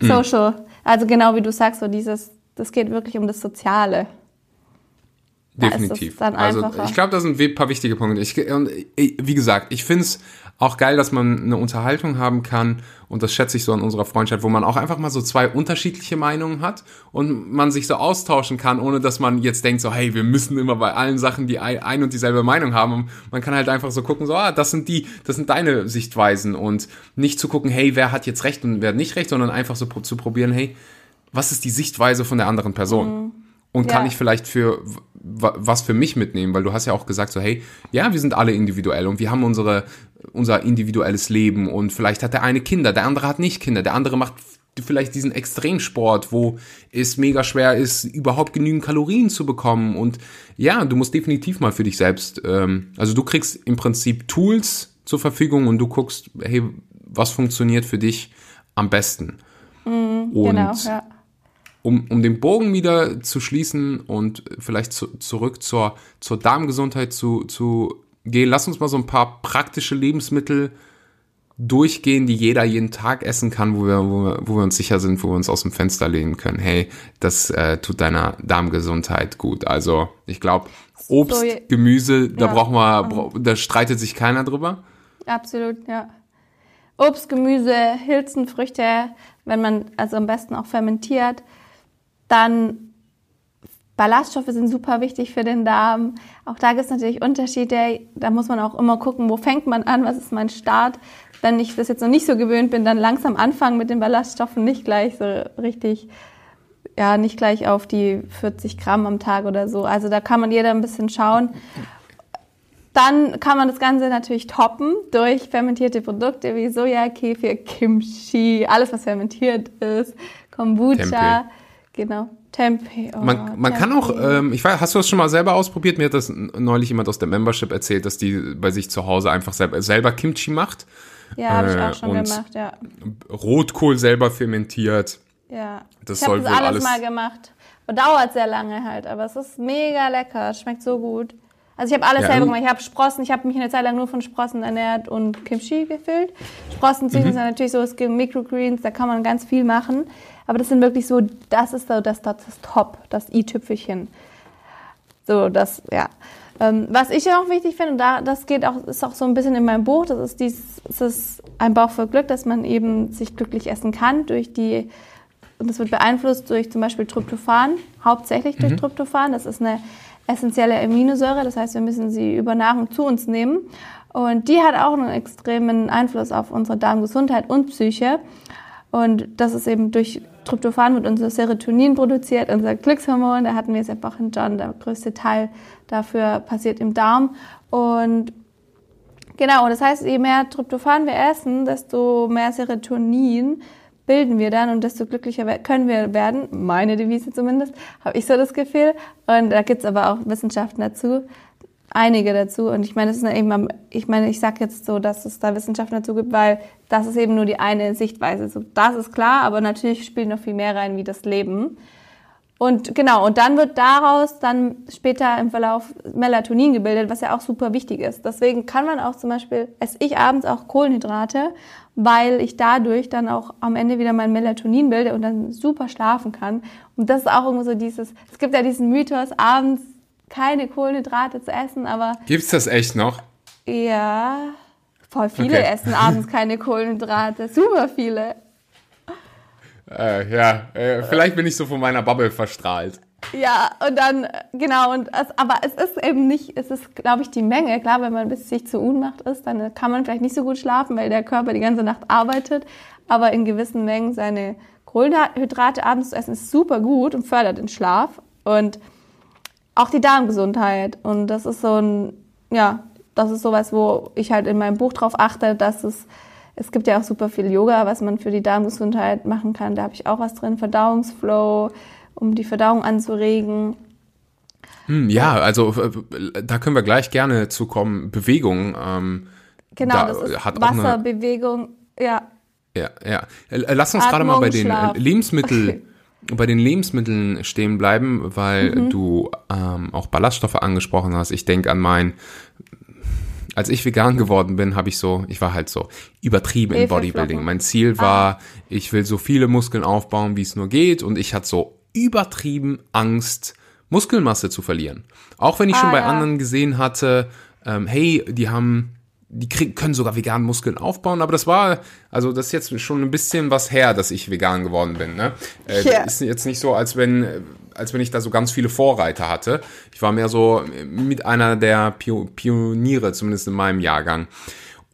mhm. social. Mhm. Also genau wie du sagst, so dieses, das geht wirklich um das Soziale. Definitiv. also ich glaube, das sind ein paar wichtige Punkte. Ich, und, wie gesagt, ich finde es auch geil, dass man eine Unterhaltung haben kann und das schätze ich so an unserer Freundschaft, wo man auch einfach mal so zwei unterschiedliche Meinungen hat und man sich so austauschen kann, ohne dass man jetzt denkt so, hey, wir müssen immer bei allen Sachen die ein und dieselbe Meinung haben. Und man kann halt einfach so gucken, so, ah, das sind die, das sind deine Sichtweisen und nicht zu gucken, hey, wer hat jetzt recht und wer hat nicht recht, sondern einfach so zu probieren, hey, was ist die Sichtweise von der anderen Person? Mhm. Und kann ja. ich vielleicht für was für mich mitnehmen, weil du hast ja auch gesagt so, hey, ja, wir sind alle individuell und wir haben unsere, unser individuelles Leben und vielleicht hat der eine Kinder, der andere hat nicht Kinder, der andere macht vielleicht diesen Extremsport, wo es mega schwer ist, überhaupt genügend Kalorien zu bekommen und ja, du musst definitiv mal für dich selbst, ähm, also du kriegst im Prinzip Tools zur Verfügung und du guckst, hey, was funktioniert für dich am besten. Mhm, und genau, ja um, um den Bogen wieder zu schließen und vielleicht zu, zurück zur, zur Darmgesundheit zu, zu gehen, lass uns mal so ein paar praktische Lebensmittel durchgehen, die jeder jeden Tag essen kann, wo wir, wo wir, wo wir uns sicher sind, wo wir uns aus dem Fenster lehnen können. Hey, das äh, tut deiner Darmgesundheit gut. Also ich glaube, Obst, so, Gemüse, da ja, braucht man, da streitet sich keiner drüber. Absolut, ja. Obst, Gemüse, Hülsenfrüchte, wenn man also am besten auch fermentiert. Dann Ballaststoffe sind super wichtig für den Darm. Auch da gibt es natürlich Unterschiede. Da muss man auch immer gucken, wo fängt man an, was ist mein Start. Wenn ich das jetzt noch nicht so gewöhnt bin, dann langsam anfangen mit den Ballaststoffen, nicht gleich so richtig, ja, nicht gleich auf die 40 Gramm am Tag oder so. Also da kann man jeder ein bisschen schauen. Dann kann man das Ganze natürlich toppen durch fermentierte Produkte wie Soja, Kefir, Kimchi, alles was fermentiert ist, Kombucha. Tempeh. Genau. Tempeh. Oh, man, man Tempeh. kann auch, ähm, ich weiß, hast du das schon mal selber ausprobiert? Mir hat das neulich jemand aus der Membership erzählt, dass die bei sich zu Hause einfach selber, selber Kimchi macht. Ja, habe ich auch äh, schon gemacht, ja. Rotkohl selber fermentiert. Ja. Das ich habe das alles, alles mal gemacht. Dauert sehr lange halt, aber es ist mega lecker. Es schmeckt so gut. Also ich habe alles ja, selber gemacht. Ich habe Sprossen, ich habe mich eine Zeit lang nur von Sprossen ernährt und Kimchi gefüllt. Sprossen mhm. sind natürlich so es gibt Microgreens, da kann man ganz viel machen. Aber das sind wirklich so, das ist so das, das, das Top, das i-Tüpfelchen. So, das, ja. Ähm, was ich auch wichtig finde, und da, das geht auch, ist auch so ein bisschen in meinem Buch, das ist dieses, das ist ein Bauch voll Glück, dass man eben sich glücklich essen kann durch die, und das wird beeinflusst durch zum Beispiel Tryptophan, hauptsächlich durch mhm. Tryptophan. Das ist eine essentielle Aminosäure, das heißt, wir müssen sie über Nahrung zu uns nehmen. Und die hat auch einen extremen Einfluss auf unsere Darmgesundheit und Psyche. Und das ist eben durch Tryptophan wird unser Serotonin produziert, unser Glückshormon. Da hatten wir es ja in John, der größte Teil dafür passiert im Darm. Und genau, das heißt, je mehr Tryptophan wir essen, desto mehr Serotonin bilden wir dann und desto glücklicher können wir werden. Meine Devise zumindest, habe ich so das Gefühl. Und da gibt es aber auch Wissenschaften dazu, einige dazu. Und ich meine, es ist eben, ich meine, ich sage jetzt so, dass es da Wissenschaften dazu gibt, weil das ist eben nur die eine Sichtweise. So, das ist klar, aber natürlich spielt noch viel mehr rein wie das Leben. Und genau, und dann wird daraus dann später im Verlauf Melatonin gebildet, was ja auch super wichtig ist. Deswegen kann man auch zum Beispiel, esse ich abends auch Kohlenhydrate, weil ich dadurch dann auch am Ende wieder mein Melatonin bilde und dann super schlafen kann. Und das ist auch irgendwie so dieses, es gibt ja diesen Mythos, abends keine Kohlenhydrate zu essen, aber. Gibt's das echt noch? Ja, voll viele okay. essen abends keine Kohlenhydrate, super viele. Äh, ja, äh, vielleicht bin ich so von meiner Bubble verstrahlt. Ja, und dann, genau, und es, aber es ist eben nicht, es ist, glaube ich, die Menge. Klar, wenn man bis sich zu Unmacht ist, dann kann man vielleicht nicht so gut schlafen, weil der Körper die ganze Nacht arbeitet. Aber in gewissen Mengen seine Kohlenhydrate abends zu essen ist super gut und fördert den Schlaf und auch die Darmgesundheit. Und das ist so ein, ja, das ist sowas, wo ich halt in meinem Buch drauf achte, dass es es gibt ja auch super viel Yoga, was man für die Darmgesundheit machen kann. Da habe ich auch was drin. Verdauungsflow, um die Verdauung anzuregen. Hm, ja, also äh, da können wir gleich gerne zu kommen. Bewegung. Ähm, genau, da das ist hat Wasserbewegung. Ja. Ja, ja. Äh, lass uns gerade mal bei den Schlaf. Lebensmitteln. bei den Lebensmitteln stehen bleiben, weil mhm. du ähm, auch Ballaststoffe angesprochen hast. Ich denke an mein als ich vegan geworden bin, habe ich so, ich war halt so übertrieben in Bodybuilding. Mein Ziel war, ah. ich will so viele Muskeln aufbauen, wie es nur geht und ich hatte so übertrieben Angst, Muskelmasse zu verlieren. Auch wenn ich ah, schon bei ja. anderen gesehen hatte, ähm, hey, die haben die kriegen, können sogar vegan Muskeln aufbauen, aber das war, also das ist jetzt schon ein bisschen was her, dass ich vegan geworden bin. Ne? Äh, yeah. Ist jetzt nicht so, als wenn, als wenn ich da so ganz viele Vorreiter hatte. Ich war mehr so mit einer der Pioniere, zumindest in meinem Jahrgang.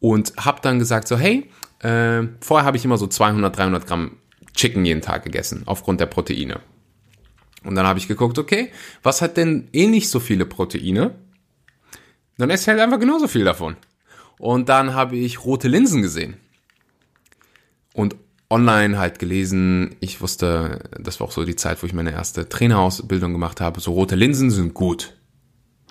Und habe dann gesagt so, hey, äh, vorher habe ich immer so 200, 300 Gramm Chicken jeden Tag gegessen, aufgrund der Proteine. Und dann habe ich geguckt, okay, was hat denn eh nicht so viele Proteine? Dann esse ich halt einfach genauso viel davon. Und dann habe ich rote Linsen gesehen. Und online halt gelesen, ich wusste, das war auch so die Zeit, wo ich meine erste Trainerausbildung gemacht habe, so rote Linsen sind gut.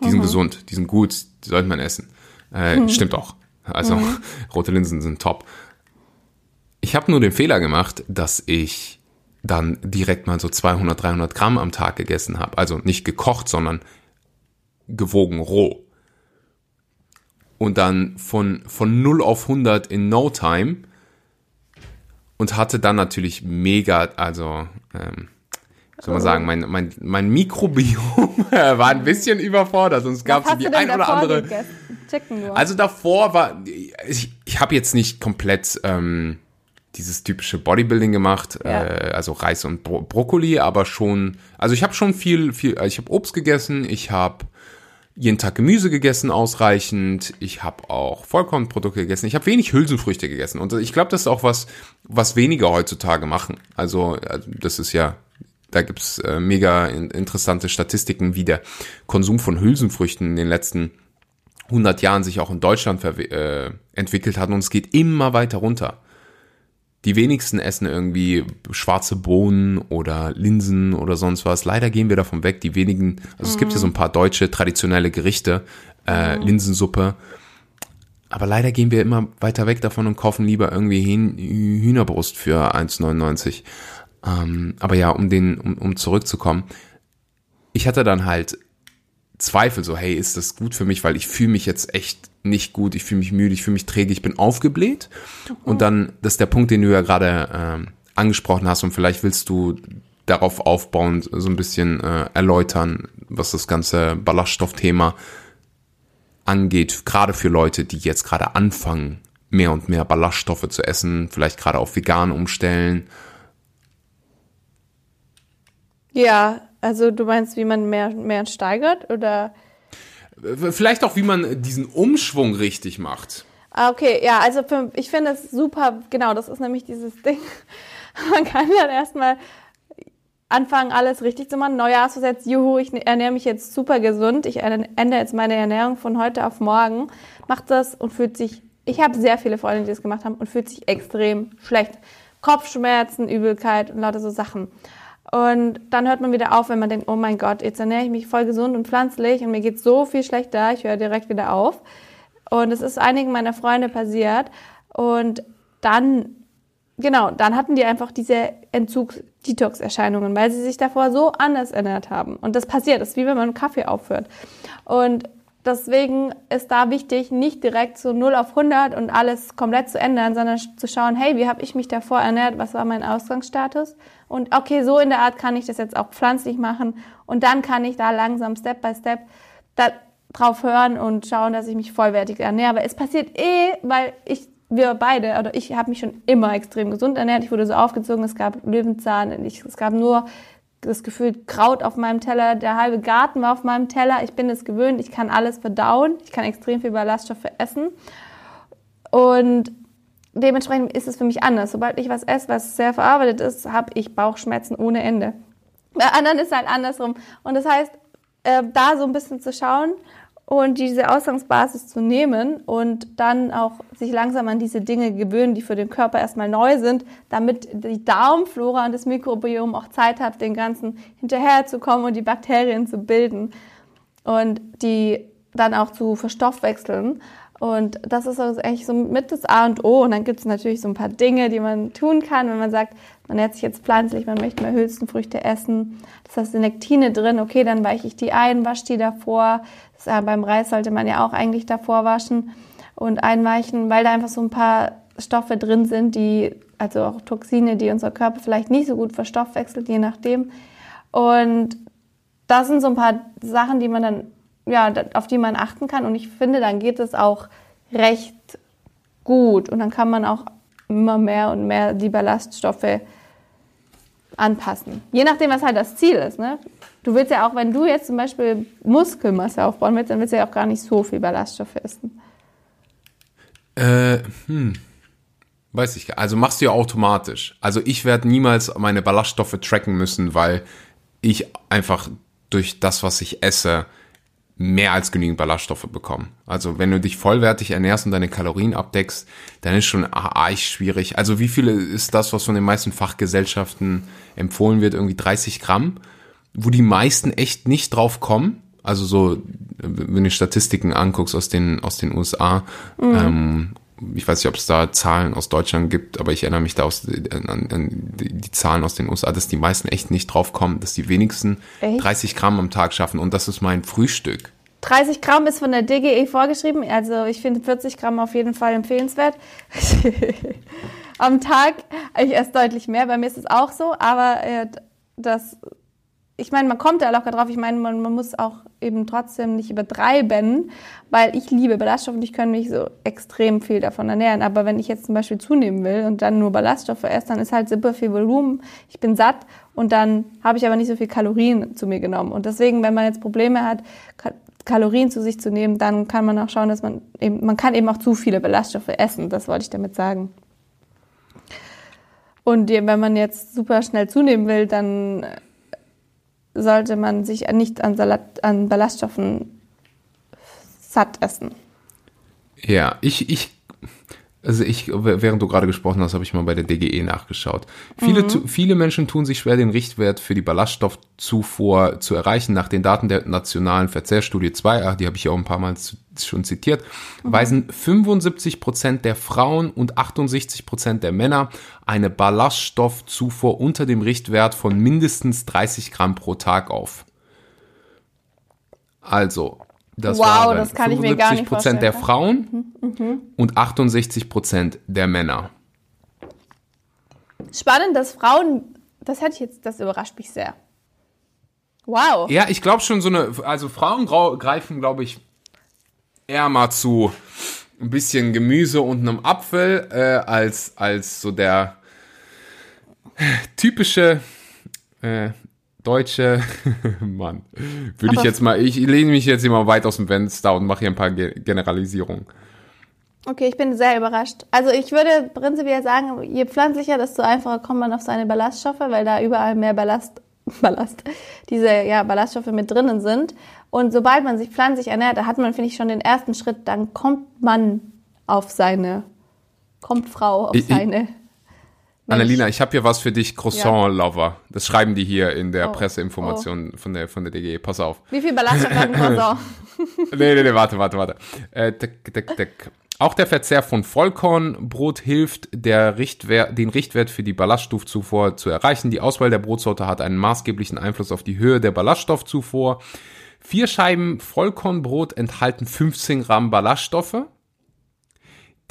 Die mhm. sind gesund, die sind gut, die sollte man essen. Äh, mhm. Stimmt auch. Also mhm. rote Linsen sind top. Ich habe nur den Fehler gemacht, dass ich dann direkt mal so 200, 300 Gramm am Tag gegessen habe. Also nicht gekocht, sondern gewogen roh und dann von, von 0 auf 100 in no time und hatte dann natürlich mega, also, ähm, soll man sagen, mein, mein, mein Mikrobiom war ein bisschen überfordert es gab so die ein oder andere. Also davor war, ich, ich habe jetzt nicht komplett ähm, dieses typische Bodybuilding gemacht, ja. äh, also Reis und Bro Brokkoli, aber schon, also ich habe schon viel, viel, ich habe Obst gegessen, ich habe jeden Tag Gemüse gegessen ausreichend. Ich habe auch Vollkornprodukte gegessen. Ich habe wenig Hülsenfrüchte gegessen. Und ich glaube, das ist auch was, was weniger heutzutage machen. Also, also das ist ja, da gibt's äh, mega interessante Statistiken, wie der Konsum von Hülsenfrüchten in den letzten 100 Jahren sich auch in Deutschland äh, entwickelt hat. Und es geht immer weiter runter die wenigsten essen irgendwie schwarze Bohnen oder Linsen oder sonst was. Leider gehen wir davon weg. Die wenigen, also es gibt ja so ein paar deutsche traditionelle Gerichte, äh, mhm. Linsensuppe. Aber leider gehen wir immer weiter weg davon und kaufen lieber irgendwie Hühnerbrust für 1,99. Ähm, aber ja, um den, um, um zurückzukommen. Ich hatte dann halt Zweifel, so, hey, ist das gut für mich, weil ich fühle mich jetzt echt nicht gut, ich fühle mich müde, ich fühle mich träge, ich bin aufgebläht. Und dann, das ist der Punkt, den du ja gerade ähm, angesprochen hast und vielleicht willst du darauf aufbauend so ein bisschen äh, erläutern, was das ganze Ballaststoffthema angeht, gerade für Leute, die jetzt gerade anfangen, mehr und mehr Ballaststoffe zu essen, vielleicht gerade auf vegan umstellen. Ja, also du meinst, wie man mehr, mehr steigert oder? Vielleicht auch, wie man diesen Umschwung richtig macht. Ah, okay, ja, also für, ich finde es super, genau, das ist nämlich dieses Ding. Man kann dann erstmal anfangen, alles richtig zu machen. Neujahrsversetzt, juhu, ich ernähre mich jetzt super gesund. Ich ändere jetzt meine Ernährung von heute auf morgen. Macht das und fühlt sich, ich habe sehr viele Freunde, die das gemacht haben und fühlt sich extrem schlecht. Kopfschmerzen, Übelkeit und lauter so Sachen. Und dann hört man wieder auf, wenn man denkt, oh mein Gott, jetzt ernähre ich mich voll gesund und pflanzlich und mir geht so viel schlechter, ich höre direkt wieder auf. Und es ist einigen meiner Freunde passiert. Und dann, genau, dann hatten die einfach diese Entzugs-Detox-Erscheinungen, weil sie sich davor so anders ernährt haben. Und das passiert, das ist wie wenn man Kaffee aufhört. Und deswegen ist da wichtig, nicht direkt so 0 auf 100 und alles komplett zu ändern, sondern zu schauen, hey, wie habe ich mich davor ernährt, was war mein Ausgangsstatus? Und okay, so in der Art kann ich das jetzt auch pflanzlich machen und dann kann ich da langsam, Step by Step, drauf hören und schauen, dass ich mich vollwertig ernähre. Aber es passiert eh, weil ich, wir beide, oder ich habe mich schon immer extrem gesund ernährt. Ich wurde so aufgezogen, es gab Löwenzahn, ich, es gab nur das Gefühl Kraut auf meinem Teller, der halbe Garten war auf meinem Teller. Ich bin es gewöhnt, ich kann alles verdauen, ich kann extrem viel Ballaststoffe essen. Und dementsprechend ist es für mich anders. Sobald ich was esse, was sehr verarbeitet ist, habe ich Bauchschmerzen ohne Ende. Bei anderen ist es halt andersrum. Und das heißt, äh, da so ein bisschen zu schauen und diese Ausgangsbasis zu nehmen und dann auch sich langsam an diese Dinge gewöhnen, die für den Körper erstmal neu sind, damit die Darmflora und das Mikrobiom auch Zeit hat, den ganzen hinterherzukommen und die Bakterien zu bilden und die dann auch zu verstoffwechseln. Und das ist also eigentlich so mit das A und O. Und dann gibt es natürlich so ein paar Dinge, die man tun kann, wenn man sagt, man ernährt sich jetzt pflanzlich, man möchte mehr Hülsenfrüchte essen. Das heißt, Nektine drin, okay, dann weiche ich die ein, wasche die davor. Beim Reis sollte man ja auch eigentlich davor waschen und einweichen, weil da einfach so ein paar Stoffe drin sind, die, also auch Toxine, die unser Körper vielleicht nicht so gut verstoffwechselt, je nachdem. Und das sind so ein paar Sachen, die man dann ja, auf die man achten kann. Und ich finde, dann geht es auch recht gut. Und dann kann man auch immer mehr und mehr die Ballaststoffe anpassen. Je nachdem, was halt das Ziel ist. Ne? Du willst ja auch, wenn du jetzt zum Beispiel Muskelmasse aufbauen willst, dann willst du ja auch gar nicht so viel Ballaststoffe essen. Äh, hm. Weiß ich. Also machst du ja automatisch. Also ich werde niemals meine Ballaststoffe tracken müssen, weil ich einfach durch das, was ich esse, mehr als genügend Ballaststoffe bekommen. Also wenn du dich vollwertig ernährst und deine Kalorien abdeckst, dann ist schon arg schwierig. Also wie viele ist das, was von den meisten Fachgesellschaften empfohlen wird? Irgendwie 30 Gramm, wo die meisten echt nicht drauf kommen. Also so, wenn du Statistiken anguckst aus den, aus den USA, mhm. ähm, ich weiß nicht, ob es da Zahlen aus Deutschland gibt, aber ich erinnere mich da aus, an, an die Zahlen aus den USA, dass die meisten echt nicht drauf kommen, dass die wenigsten echt? 30 Gramm am Tag schaffen und das ist mein Frühstück. 30 Gramm ist von der DGE vorgeschrieben, also ich finde 40 Gramm auf jeden Fall empfehlenswert. am Tag, ich esse deutlich mehr, bei mir ist es auch so, aber äh, das ich meine, man kommt da locker drauf. Ich meine, man, man muss auch eben trotzdem nicht übertreiben, weil ich liebe Ballaststoffe und ich kann mich so extrem viel davon ernähren. Aber wenn ich jetzt zum Beispiel zunehmen will und dann nur Ballaststoffe esse, dann ist halt super viel Volumen. Ich bin satt und dann habe ich aber nicht so viel Kalorien zu mir genommen. Und deswegen, wenn man jetzt Probleme hat, Kalorien zu sich zu nehmen, dann kann man auch schauen, dass man eben, man kann eben auch zu viele Ballaststoffe essen. Das wollte ich damit sagen. Und wenn man jetzt super schnell zunehmen will, dann sollte man sich nicht an, Salat, an Ballaststoffen satt essen. Ja, ich, ich, also ich, während du gerade gesprochen hast, habe ich mal bei der DGE nachgeschaut. Viele, mhm. viele Menschen tun sich schwer, den Richtwert für die Ballaststoffzufuhr zu erreichen. Nach den Daten der nationalen Verzehrstudie 2, die habe ich ja auch ein paar Mal schon zitiert, mhm. weisen 75 Prozent der Frauen und 68 Prozent der Männer eine Ballaststoffzufuhr unter dem Richtwert von mindestens 30 Gramm pro Tag auf. Also, das wow, waren das kann 75 ich mir gar nicht Prozent der Frauen mhm, mhm. und 68 Prozent der Männer. Spannend, dass Frauen das hätte ich jetzt, das überrascht mich sehr. Wow. Ja, ich glaube schon so eine, also Frauen greifen, glaube ich, eher mal zu ein bisschen Gemüse und einem Apfel äh, als, als so der typische äh, deutsche Mann. Würde ich jetzt mal, ich lehne mich jetzt immer weit aus dem Fenster und mache hier ein paar Ge Generalisierungen. Okay, ich bin sehr überrascht. Also ich würde prinzipiell sagen, je pflanzlicher, desto einfacher kommt man auf seine Ballaststoffe, weil da überall mehr Ballast, Ballast, diese ja, Ballaststoffe mit drinnen sind. Und sobald man sich pflanzlich ernährt, da hat man, finde ich, schon den ersten Schritt, dann kommt man auf seine, kommt Frau auf Ich- ich- seine. Annalena, ich habe hier was für dich, Croissant-Lover. Das schreiben die hier in der Oh, Presseinformation von der von der DGE. Pass auf. Wie viel Ballaststoffe hat ein Croissant? Nee, nee, nee, warte, warte, warte. Äh, tick, tick, tick. Auch der Verzehr von Vollkornbrot hilft, der Richtwert, den Richtwert für die Ballaststoffzufuhr zu erreichen. Die Auswahl der Brotsorte hat einen maßgeblichen Einfluss auf die Höhe der Ballaststoffzufuhr. Vier Scheiben Vollkornbrot enthalten 15 Gramm Ballaststoffe.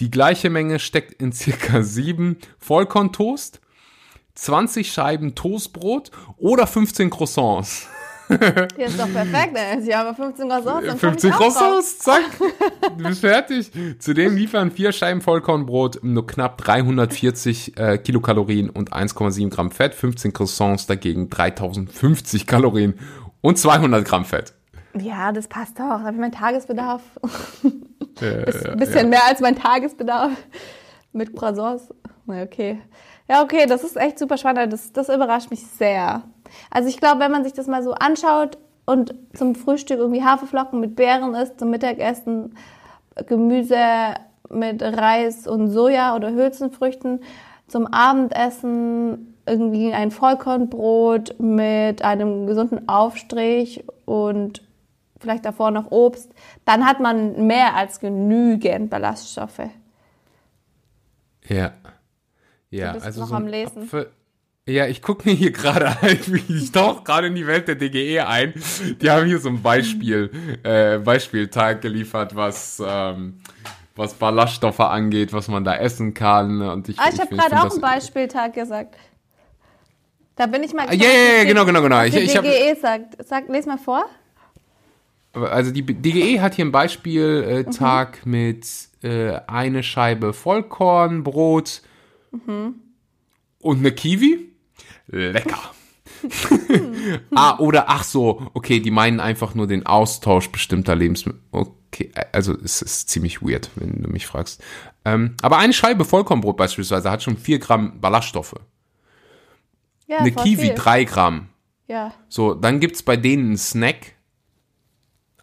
Die gleiche Menge steckt in circa sieben Vollkorntoast, 20 Scheiben Toastbrot oder 15 Croissants. Hier ist doch perfekt, ey. Sie haben 15 Croissants. dann komm ich 50 auch drauf. Croissants, zack, du bist fertig. Zudem liefern vier Scheiben Vollkornbrot nur knapp 340 äh, Kilokalorien und 1,7 Gramm Fett, 15 Croissants dagegen 3050 Kalorien und 200 Gramm Fett. Ja, das passt doch. Da habe ich meinen Tagesbedarf. Äh, Ein bisschen mehr als mein Tagesbedarf mit Croissants. Na, okay. Ja, okay, das ist echt super spannend. Das, das überrascht mich sehr. Also ich glaube, wenn man sich das mal so anschaut und zum Frühstück irgendwie Haferflocken mit Beeren isst, zum Mittagessen Gemüse mit Reis und Soja oder Hülsenfrüchten, zum Abendessen irgendwie ein Vollkornbrot mit einem gesunden Aufstrich und vielleicht davor noch Obst, dann hat man mehr als genügend Ballaststoffe. Ja. Ja, Du bist also noch so am Lesen. Apfel- Ja, ich gucke mir hier gerade ein, ich tauche gerade in die Welt der DGE ein. Die haben hier so ein Beispiel, äh, Beispieltag geliefert, was, ähm, was Ballaststoffe angeht, was man da essen kann. Und ich, Ah, ich habe gerade auch einen Beispieltag gesagt. Da bin ich mal Ah, Ja, ja, ja, genau, genau, genau. Was Ich, die ich hab, DGE sagt. Sag, les mal vor. Also die DGE hat hier einen Beispieltag Mhm. mit äh, eine Scheibe Vollkornbrot Mhm. und eine Kiwi. Lecker. ah, oder ach so, okay, die meinen einfach nur den Austausch bestimmter Lebensmittel. Okay, also es ist ziemlich weird, wenn du mich fragst. Ähm, aber eine Scheibe Vollkornbrot beispielsweise hat schon 4 Gramm Ballaststoffe. Ja, eine Kiwi viel. 3 Gramm. Ja. So, dann gibt's bei denen einen Snack,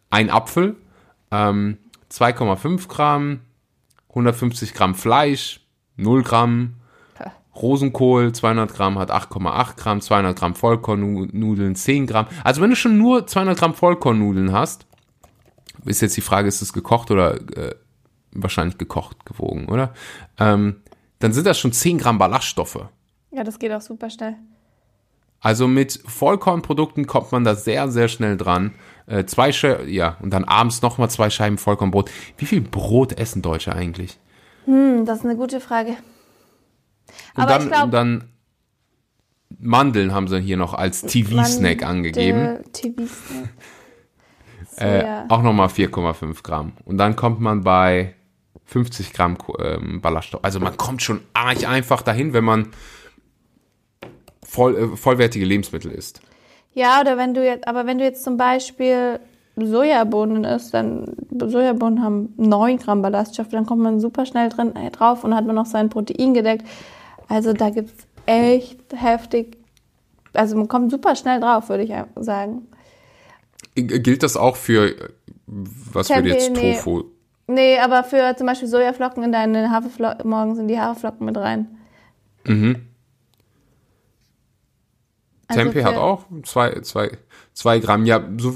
ein Apfel, ähm, 2,5 Gramm, 150 Gramm Fleisch, 0 Gramm. Rosenkohl, 200 Gramm hat 8,8 Gramm, 200 Gramm Vollkornnudeln, 10 Gramm. Also wenn du schon nur 200 Gramm Vollkornnudeln hast, ist jetzt die Frage, ist es gekocht oder äh, wahrscheinlich gekocht gewogen, oder? Ähm, dann sind das schon 10 Gramm Ballaststoffe. Ja, das geht auch super schnell. Also mit Vollkornprodukten kommt man da sehr, sehr schnell dran. Äh, zwei Scheiben, ja, und dann abends nochmal zwei Scheiben Vollkornbrot. Wie viel Brot essen Deutsche eigentlich? Hm, das ist eine gute Frage. Und Aber dann, ich glaub- und dann Mandeln haben sie hier noch als TV-Snack angegeben. TV-Snack. So, Äh, ja. Auch nochmal 4,5 Gramm. Und dann kommt man bei 50 Gramm ähm, Ballaststoff. Also man kommt schon arg einfach dahin, wenn man voll, äh, vollwertige Lebensmittel isst. Ja, oder wenn du jetzt, aber wenn du jetzt zum Beispiel Sojabohnen isst, dann Sojabohnen haben 9 Gramm Ballaststoffe, dann kommt man super schnell drin, äh, drauf und hat man noch sein Protein gedeckt. Also da gibt's echt heftig, also man kommt super schnell drauf, würde ich sagen. G- Gilt das auch für, äh, was würde Tempeh, jetzt nee. Tofu? Nee, aber für zum Beispiel Sojaflocken in deine Haferflocken, morgens in die Haferflocken mit rein. Mhm. Also Tempeh für- hat auch zwei, zwei, zwei Gramm. Ja, so,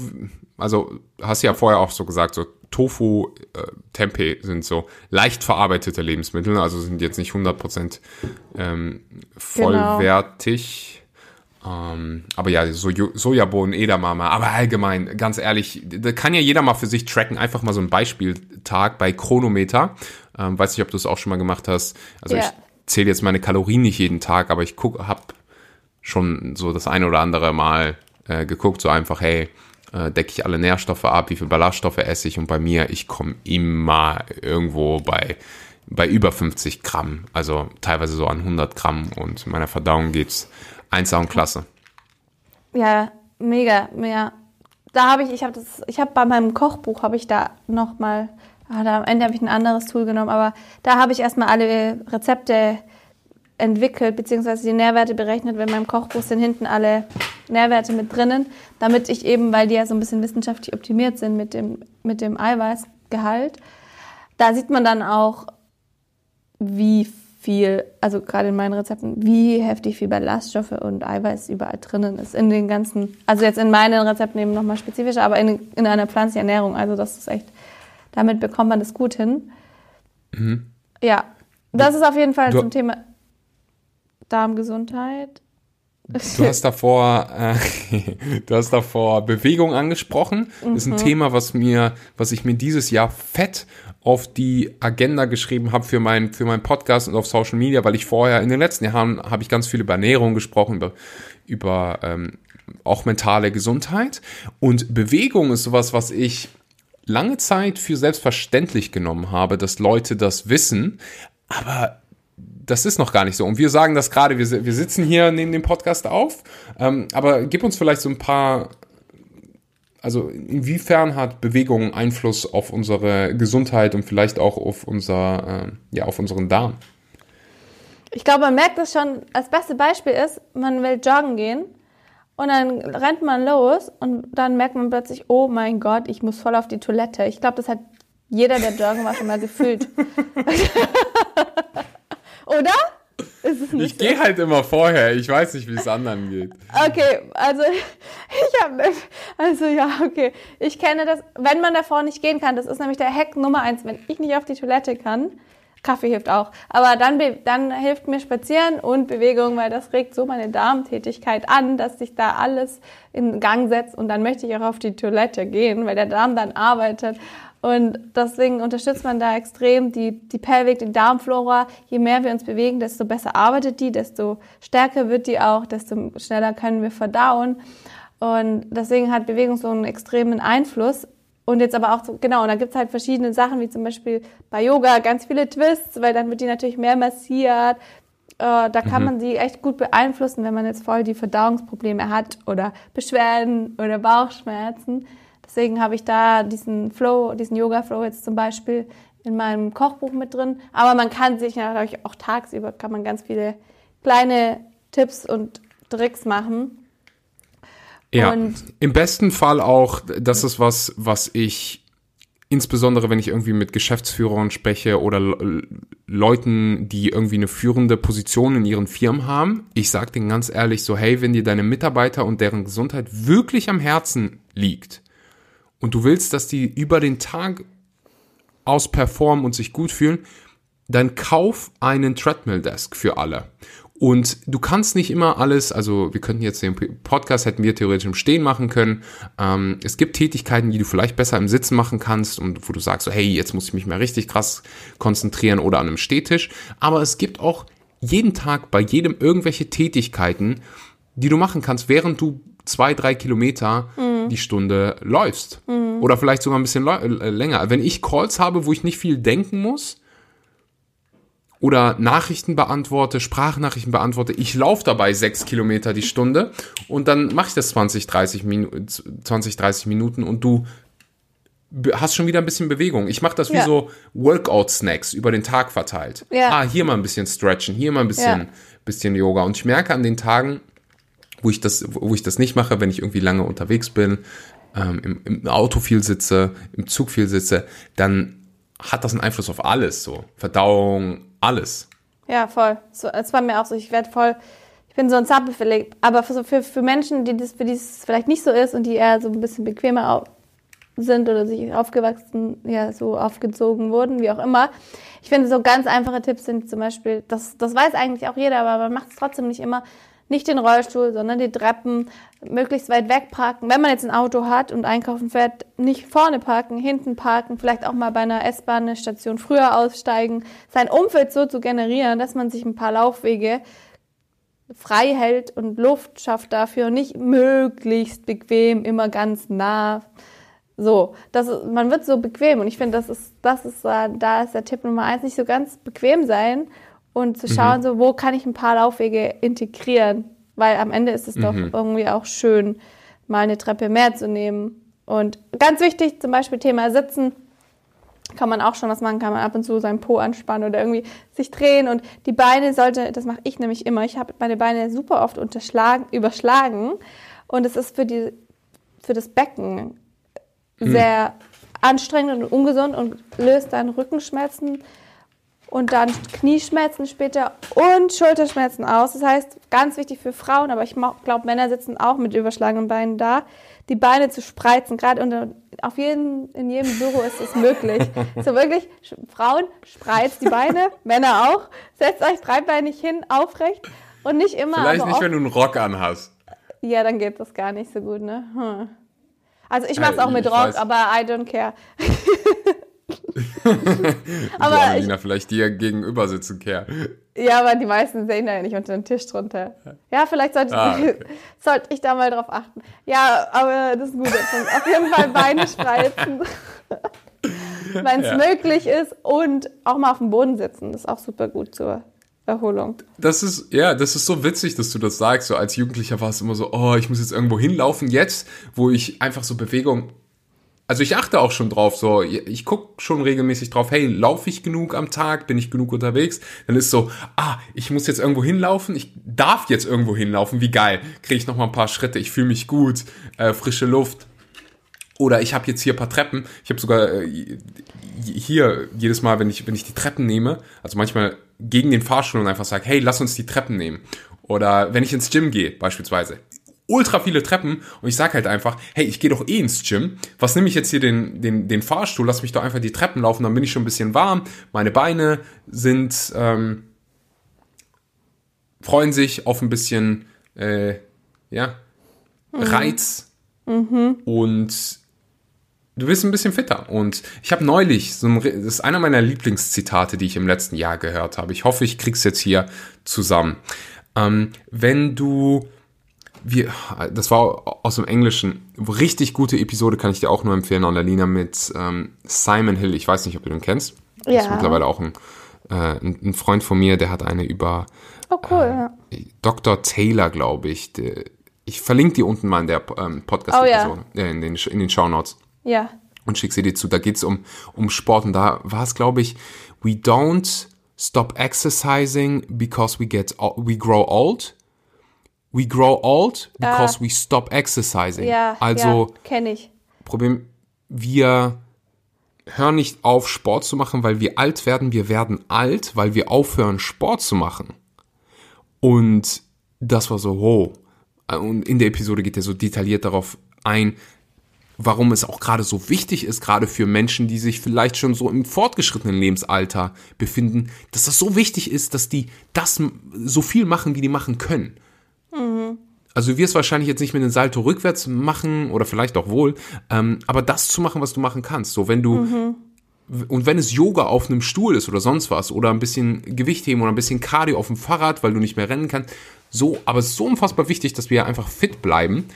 also hast du ja vorher auch so gesagt, so Tofu, äh, Tempeh sind so leicht verarbeitete Lebensmittel, also sind jetzt nicht 100% ähm, vollwertig. Ähm, aber ja, Sojo Sojabohnen, Edamame, aber allgemein, ganz ehrlich, da kann ja jeder mal für sich tracken, einfach mal so ein Beispieltag bei Chronometer. Ähm, weiß nicht, ob du es auch schon mal gemacht hast. Also Ja. ich zähle jetzt meine Kalorien nicht jeden Tag, aber ich gucke, hab schon so das eine oder andere Mal äh, geguckt, so einfach, hey, äh, decke ich alle Nährstoffe ab, wie viel Ballaststoffe esse ich und bei mir, ich komme immer irgendwo bei, bei über 50 Gramm, also teilweise so an 100 Gramm und meiner Verdauung geht's 1A und klasse. Ja, mega, mega. Da habe ich, ich habe das, ich habe bei meinem Kochbuch habe ich da noch mal, ah, am Ende habe ich ein anderes Tool genommen, aber da habe ich erstmal alle Rezepte entwickelt, beziehungsweise die Nährwerte berechnet. Wenn meinem Kochbuch sind hinten alle Nährwerte mit drinnen, damit ich eben, weil die ja so ein bisschen wissenschaftlich optimiert sind mit dem, mit dem Eiweißgehalt, da sieht man dann auch, wie viel, also gerade in meinen Rezepten, wie heftig viel Ballaststoffe und Eiweiß überall drinnen ist. In den ganzen, also jetzt in meinen Rezepten eben nochmal spezifischer, aber in, in einer pflanzlichen Ernährung. Also das ist echt, damit bekommt man das gut hin. Mhm. Ja, das ist auf jeden Fall du, zum Thema Darmgesundheit. Du hast davor, äh, du hast davor Bewegung angesprochen. Das ist ein mhm. Thema, was mir, was ich mir dieses Jahr fett auf die Agenda geschrieben habe für mein für meinen Podcast und auf Social Media, weil ich vorher in den letzten Jahren habe ich ganz viel über Ernährung gesprochen, über über ähm, auch mentale Gesundheit und Bewegung ist sowas, was ich lange Zeit für selbstverständlich genommen habe, dass Leute das wissen, aber das ist noch gar nicht so. Und wir sagen das gerade, wir, wir sitzen hier neben dem Podcast auf, ähm, aber gib uns vielleicht so ein paar, also inwiefern hat Bewegung Einfluss auf unsere Gesundheit und vielleicht auch auf unser, äh, ja, auf unseren Darm? Ich glaube, man merkt das schon, das beste Beispiel ist, man will joggen gehen und dann rennt man los und dann merkt man plötzlich, oh mein Gott, ich muss voll auf die Toilette. Ich glaube, das hat jeder, der joggen war, schon mal gefühlt. Oder? ich gehe halt immer vorher. Ich weiß nicht, wie es anderen geht. Okay, also ich habe, also ja, okay. Ich kenne das, wenn man davor nicht gehen kann, das ist nämlich der Hack Nummer eins. Wenn ich nicht auf die Toilette kann, Kaffee hilft auch, aber dann, dann hilft mir Spazieren und Bewegung, weil das regt so meine Darmtätigkeit an, dass sich da alles in Gang setzt und dann möchte ich auch auf die Toilette gehen, weil der Darm dann arbeitet. Und deswegen unterstützt man da extrem die, die Pelvik, die Darmflora. Je mehr wir uns bewegen, desto besser arbeitet die, desto stärker wird die auch, desto schneller können wir verdauen. Und deswegen hat Bewegung so einen extremen Einfluss. Und jetzt aber auch, so, genau, und da gibt's halt verschiedene Sachen, wie zum Beispiel bei Yoga ganz viele Twists, weil dann wird die natürlich mehr massiert. Äh, da kann mhm. man sie echt gut beeinflussen, wenn man jetzt voll die Verdauungsprobleme hat oder Beschwerden oder Bauchschmerzen Deswegen habe ich da diesen Flow, diesen Yoga-Flow jetzt zum Beispiel in meinem Kochbuch mit drin. Aber man kann sich natürlich auch tagsüber kann man ganz viele kleine Tipps und Tricks machen. Ja, und im besten Fall auch, das ist was, was ich insbesondere wenn ich irgendwie mit Geschäftsführern spreche oder Leuten, die irgendwie eine führende Position in ihren Firmen haben, ich sage denen ganz ehrlich so, hey, wenn dir deine Mitarbeiter und deren Gesundheit wirklich am Herzen liegt, und du willst, dass die über den Tag aus performen und sich gut fühlen, dann kauf einen Treadmill Desk für alle. Und du kannst nicht immer alles, also wir könnten jetzt den Podcast hätten wir theoretisch im Stehen machen können. Ähm, es gibt Tätigkeiten, die du vielleicht besser im Sitzen machen kannst und wo du sagst, so, hey, jetzt muss ich mich mal richtig krass konzentrieren oder an einem Stehtisch. Aber es gibt auch jeden Tag bei jedem irgendwelche Tätigkeiten, die du machen kannst, während du zwei, drei Kilometer mhm. Die Stunde läufst. Mhm. Oder vielleicht sogar ein bisschen äh, länger. Wenn ich Calls habe, wo ich nicht viel denken muss, oder Nachrichten beantworte, Sprachnachrichten beantworte, ich laufe dabei sechs Kilometer die Stunde und dann mache ich das 20, 30, Minu 20, 30 Minuten und du hast schon wieder ein bisschen Bewegung. Ich mache das wie ja. so Workout-Snacks über den Tag verteilt. Ja. Ah, hier mal ein bisschen stretchen, hier mal ein bisschen, ja. bisschen Yoga. Und ich merke an den Tagen, wo ich das, wo ich das nicht mache, wenn ich irgendwie lange unterwegs bin, ähm, im, im Auto viel sitze, im Zug viel sitze, dann hat das einen Einfluss auf alles, so Verdauung, alles. Ja, voll. So, es war mir auch so. Ich werde voll, ich bin so ein Zappel verlegt. Aber für, für, für Menschen, die das, für die es vielleicht nicht so ist und die eher so ein bisschen bequemer sind oder sich aufgewachsen, ja, so aufgezogen wurden, wie auch immer. Ich finde, so ganz einfache Tipps sind zum Beispiel, das, das weiß eigentlich auch jeder, aber man macht es trotzdem nicht immer, nicht den Rollstuhl, sondern die Treppen möglichst weit weg parken. Wenn man jetzt ein Auto hat und einkaufen fährt, nicht vorne parken, hinten parken, vielleicht auch mal bei einer S-Bahn-Station früher aussteigen, sein Umfeld so zu generieren, dass man sich ein paar Laufwege frei hält und Luft schafft dafür und nicht möglichst bequem, immer ganz nah. So, das, man wird so bequem und ich finde, das ist, das ist, da ist der Tipp Nummer eins, nicht so ganz bequem sein und zu schauen, mhm. so, wo kann ich ein paar Laufwege integrieren, weil am Ende ist es mhm. doch irgendwie auch schön, mal eine Treppe mehr zu nehmen. Und ganz wichtig, zum Beispiel Thema Sitzen, kann man auch schon was machen, kann man ab und zu seinen Po anspannen oder irgendwie sich drehen und die Beine sollte, das mache ich nämlich immer, ich habe meine Beine super oft unterschlagen, überschlagen und es ist für die, für das Becken hm. sehr anstrengend und ungesund und löst dann Rückenschmerzen und dann Knieschmerzen später und Schulterschmerzen aus. Das heißt, ganz wichtig für Frauen, aber ich glaube, Männer sitzen auch mit überschlagenen Beinen da, die Beine zu spreizen. Gerade unter, auf jeden, in jedem Büro ist es möglich. so wirklich, Frauen spreizt die Beine, Männer auch. Setzt euch dreibeinig hin, aufrecht und nicht immer. Vielleicht nicht, wenn du einen Rock anhast. Ja, dann geht das gar nicht so gut, ne? Hm. Also ich mache es auch mit Rock, weiß. aber I don't care. aber ich, vielleicht dir gegenüber sitzen, Kerl. Ja, aber die meisten sehen da ja nicht unter den Tisch drunter. Ja, vielleicht sollte, ah, okay. sollte ich da mal drauf achten. Ja, aber das ist ein guter Punkt. Auf jeden Fall Beine spreizen, wenn es ja. möglich ist und auch mal auf dem Boden sitzen. Das ist auch super gut zur Erholung. Das ist, ja, das ist so witzig, dass du das sagst. So als Jugendlicher war es immer so, oh, ich muss jetzt irgendwo hinlaufen. Jetzt, wo ich einfach so Bewegung also ich achte auch schon drauf, so, ich gucke schon regelmäßig drauf, hey, laufe ich genug am Tag, bin ich genug unterwegs? Dann ist so, ah, ich muss jetzt irgendwo hinlaufen, ich darf jetzt irgendwo hinlaufen, wie geil, kriege ich noch mal ein paar Schritte, ich fühle mich gut, äh, frische Luft. Oder ich habe jetzt hier ein paar Treppen, ich habe sogar äh, hier jedes Mal, wenn ich, wenn ich die Treppen nehme, also manchmal gegen den Fahrstuhl und einfach sage, hey, lass uns die Treppen nehmen. Oder wenn ich ins Gym gehe, beispielsweise ultra viele Treppen und ich sag halt einfach, hey, ich gehe doch eh ins Gym. Was nehme ich jetzt hier den, den, den Fahrstuhl? Lass mich doch einfach die Treppen laufen, dann bin ich schon ein bisschen warm. Meine Beine sind, ähm, freuen sich auf ein bisschen, äh, ja, mhm. Reiz. Mhm. Und du wirst ein bisschen fitter. Und ich habe neulich, so ein, das ist einer meiner Lieblingszitate, die ich im letzten Jahr gehört habe. Ich hoffe, ich krieg's jetzt hier zusammen. Ähm, wenn du wir, das war aus dem Englischen. Richtig gute Episode kann ich dir auch nur empfehlen, Annalena, mit ähm, Simon Hill. Ich weiß nicht, ob du den kennst. Ja. Das ist mittlerweile auch ein, äh, ein, Freund von mir, der hat eine über oh, cool, äh, ja. Dr. Taylor, glaube ich. Der, ich verlinke die unten mal in der ähm, Podcast-Episode, oh, ja. äh, in den, in den Shownotes. Ja. Und schick sie dir zu. Da geht es um, um Sport und da war es, glaube ich, we don't stop exercising because we get we grow old we grow old because ah. we stop exercising. Ja, also ja, kenne ich. Problem, wir hören nicht auf, Sport zu machen, weil wir alt werden. Wir werden alt, weil wir aufhören, Sport zu machen. Und das war so, wow. Und in der Episode geht er so detailliert darauf ein, warum es auch gerade so wichtig ist, gerade für Menschen, die sich vielleicht schon so im fortgeschrittenen Lebensalter befinden, dass das so wichtig ist, dass die das so viel machen, wie die machen können. Also du wirst wahrscheinlich jetzt nicht mit einem Salto rückwärts machen oder vielleicht auch wohl, ähm, aber das zu machen, was du machen kannst. So wenn du mhm. und wenn es Yoga auf einem Stuhl ist oder sonst was oder ein bisschen Gewicht heben oder ein bisschen Cardio auf dem Fahrrad, weil du nicht mehr rennen kannst, so, aber es ist so unfassbar wichtig, dass wir einfach fit bleiben.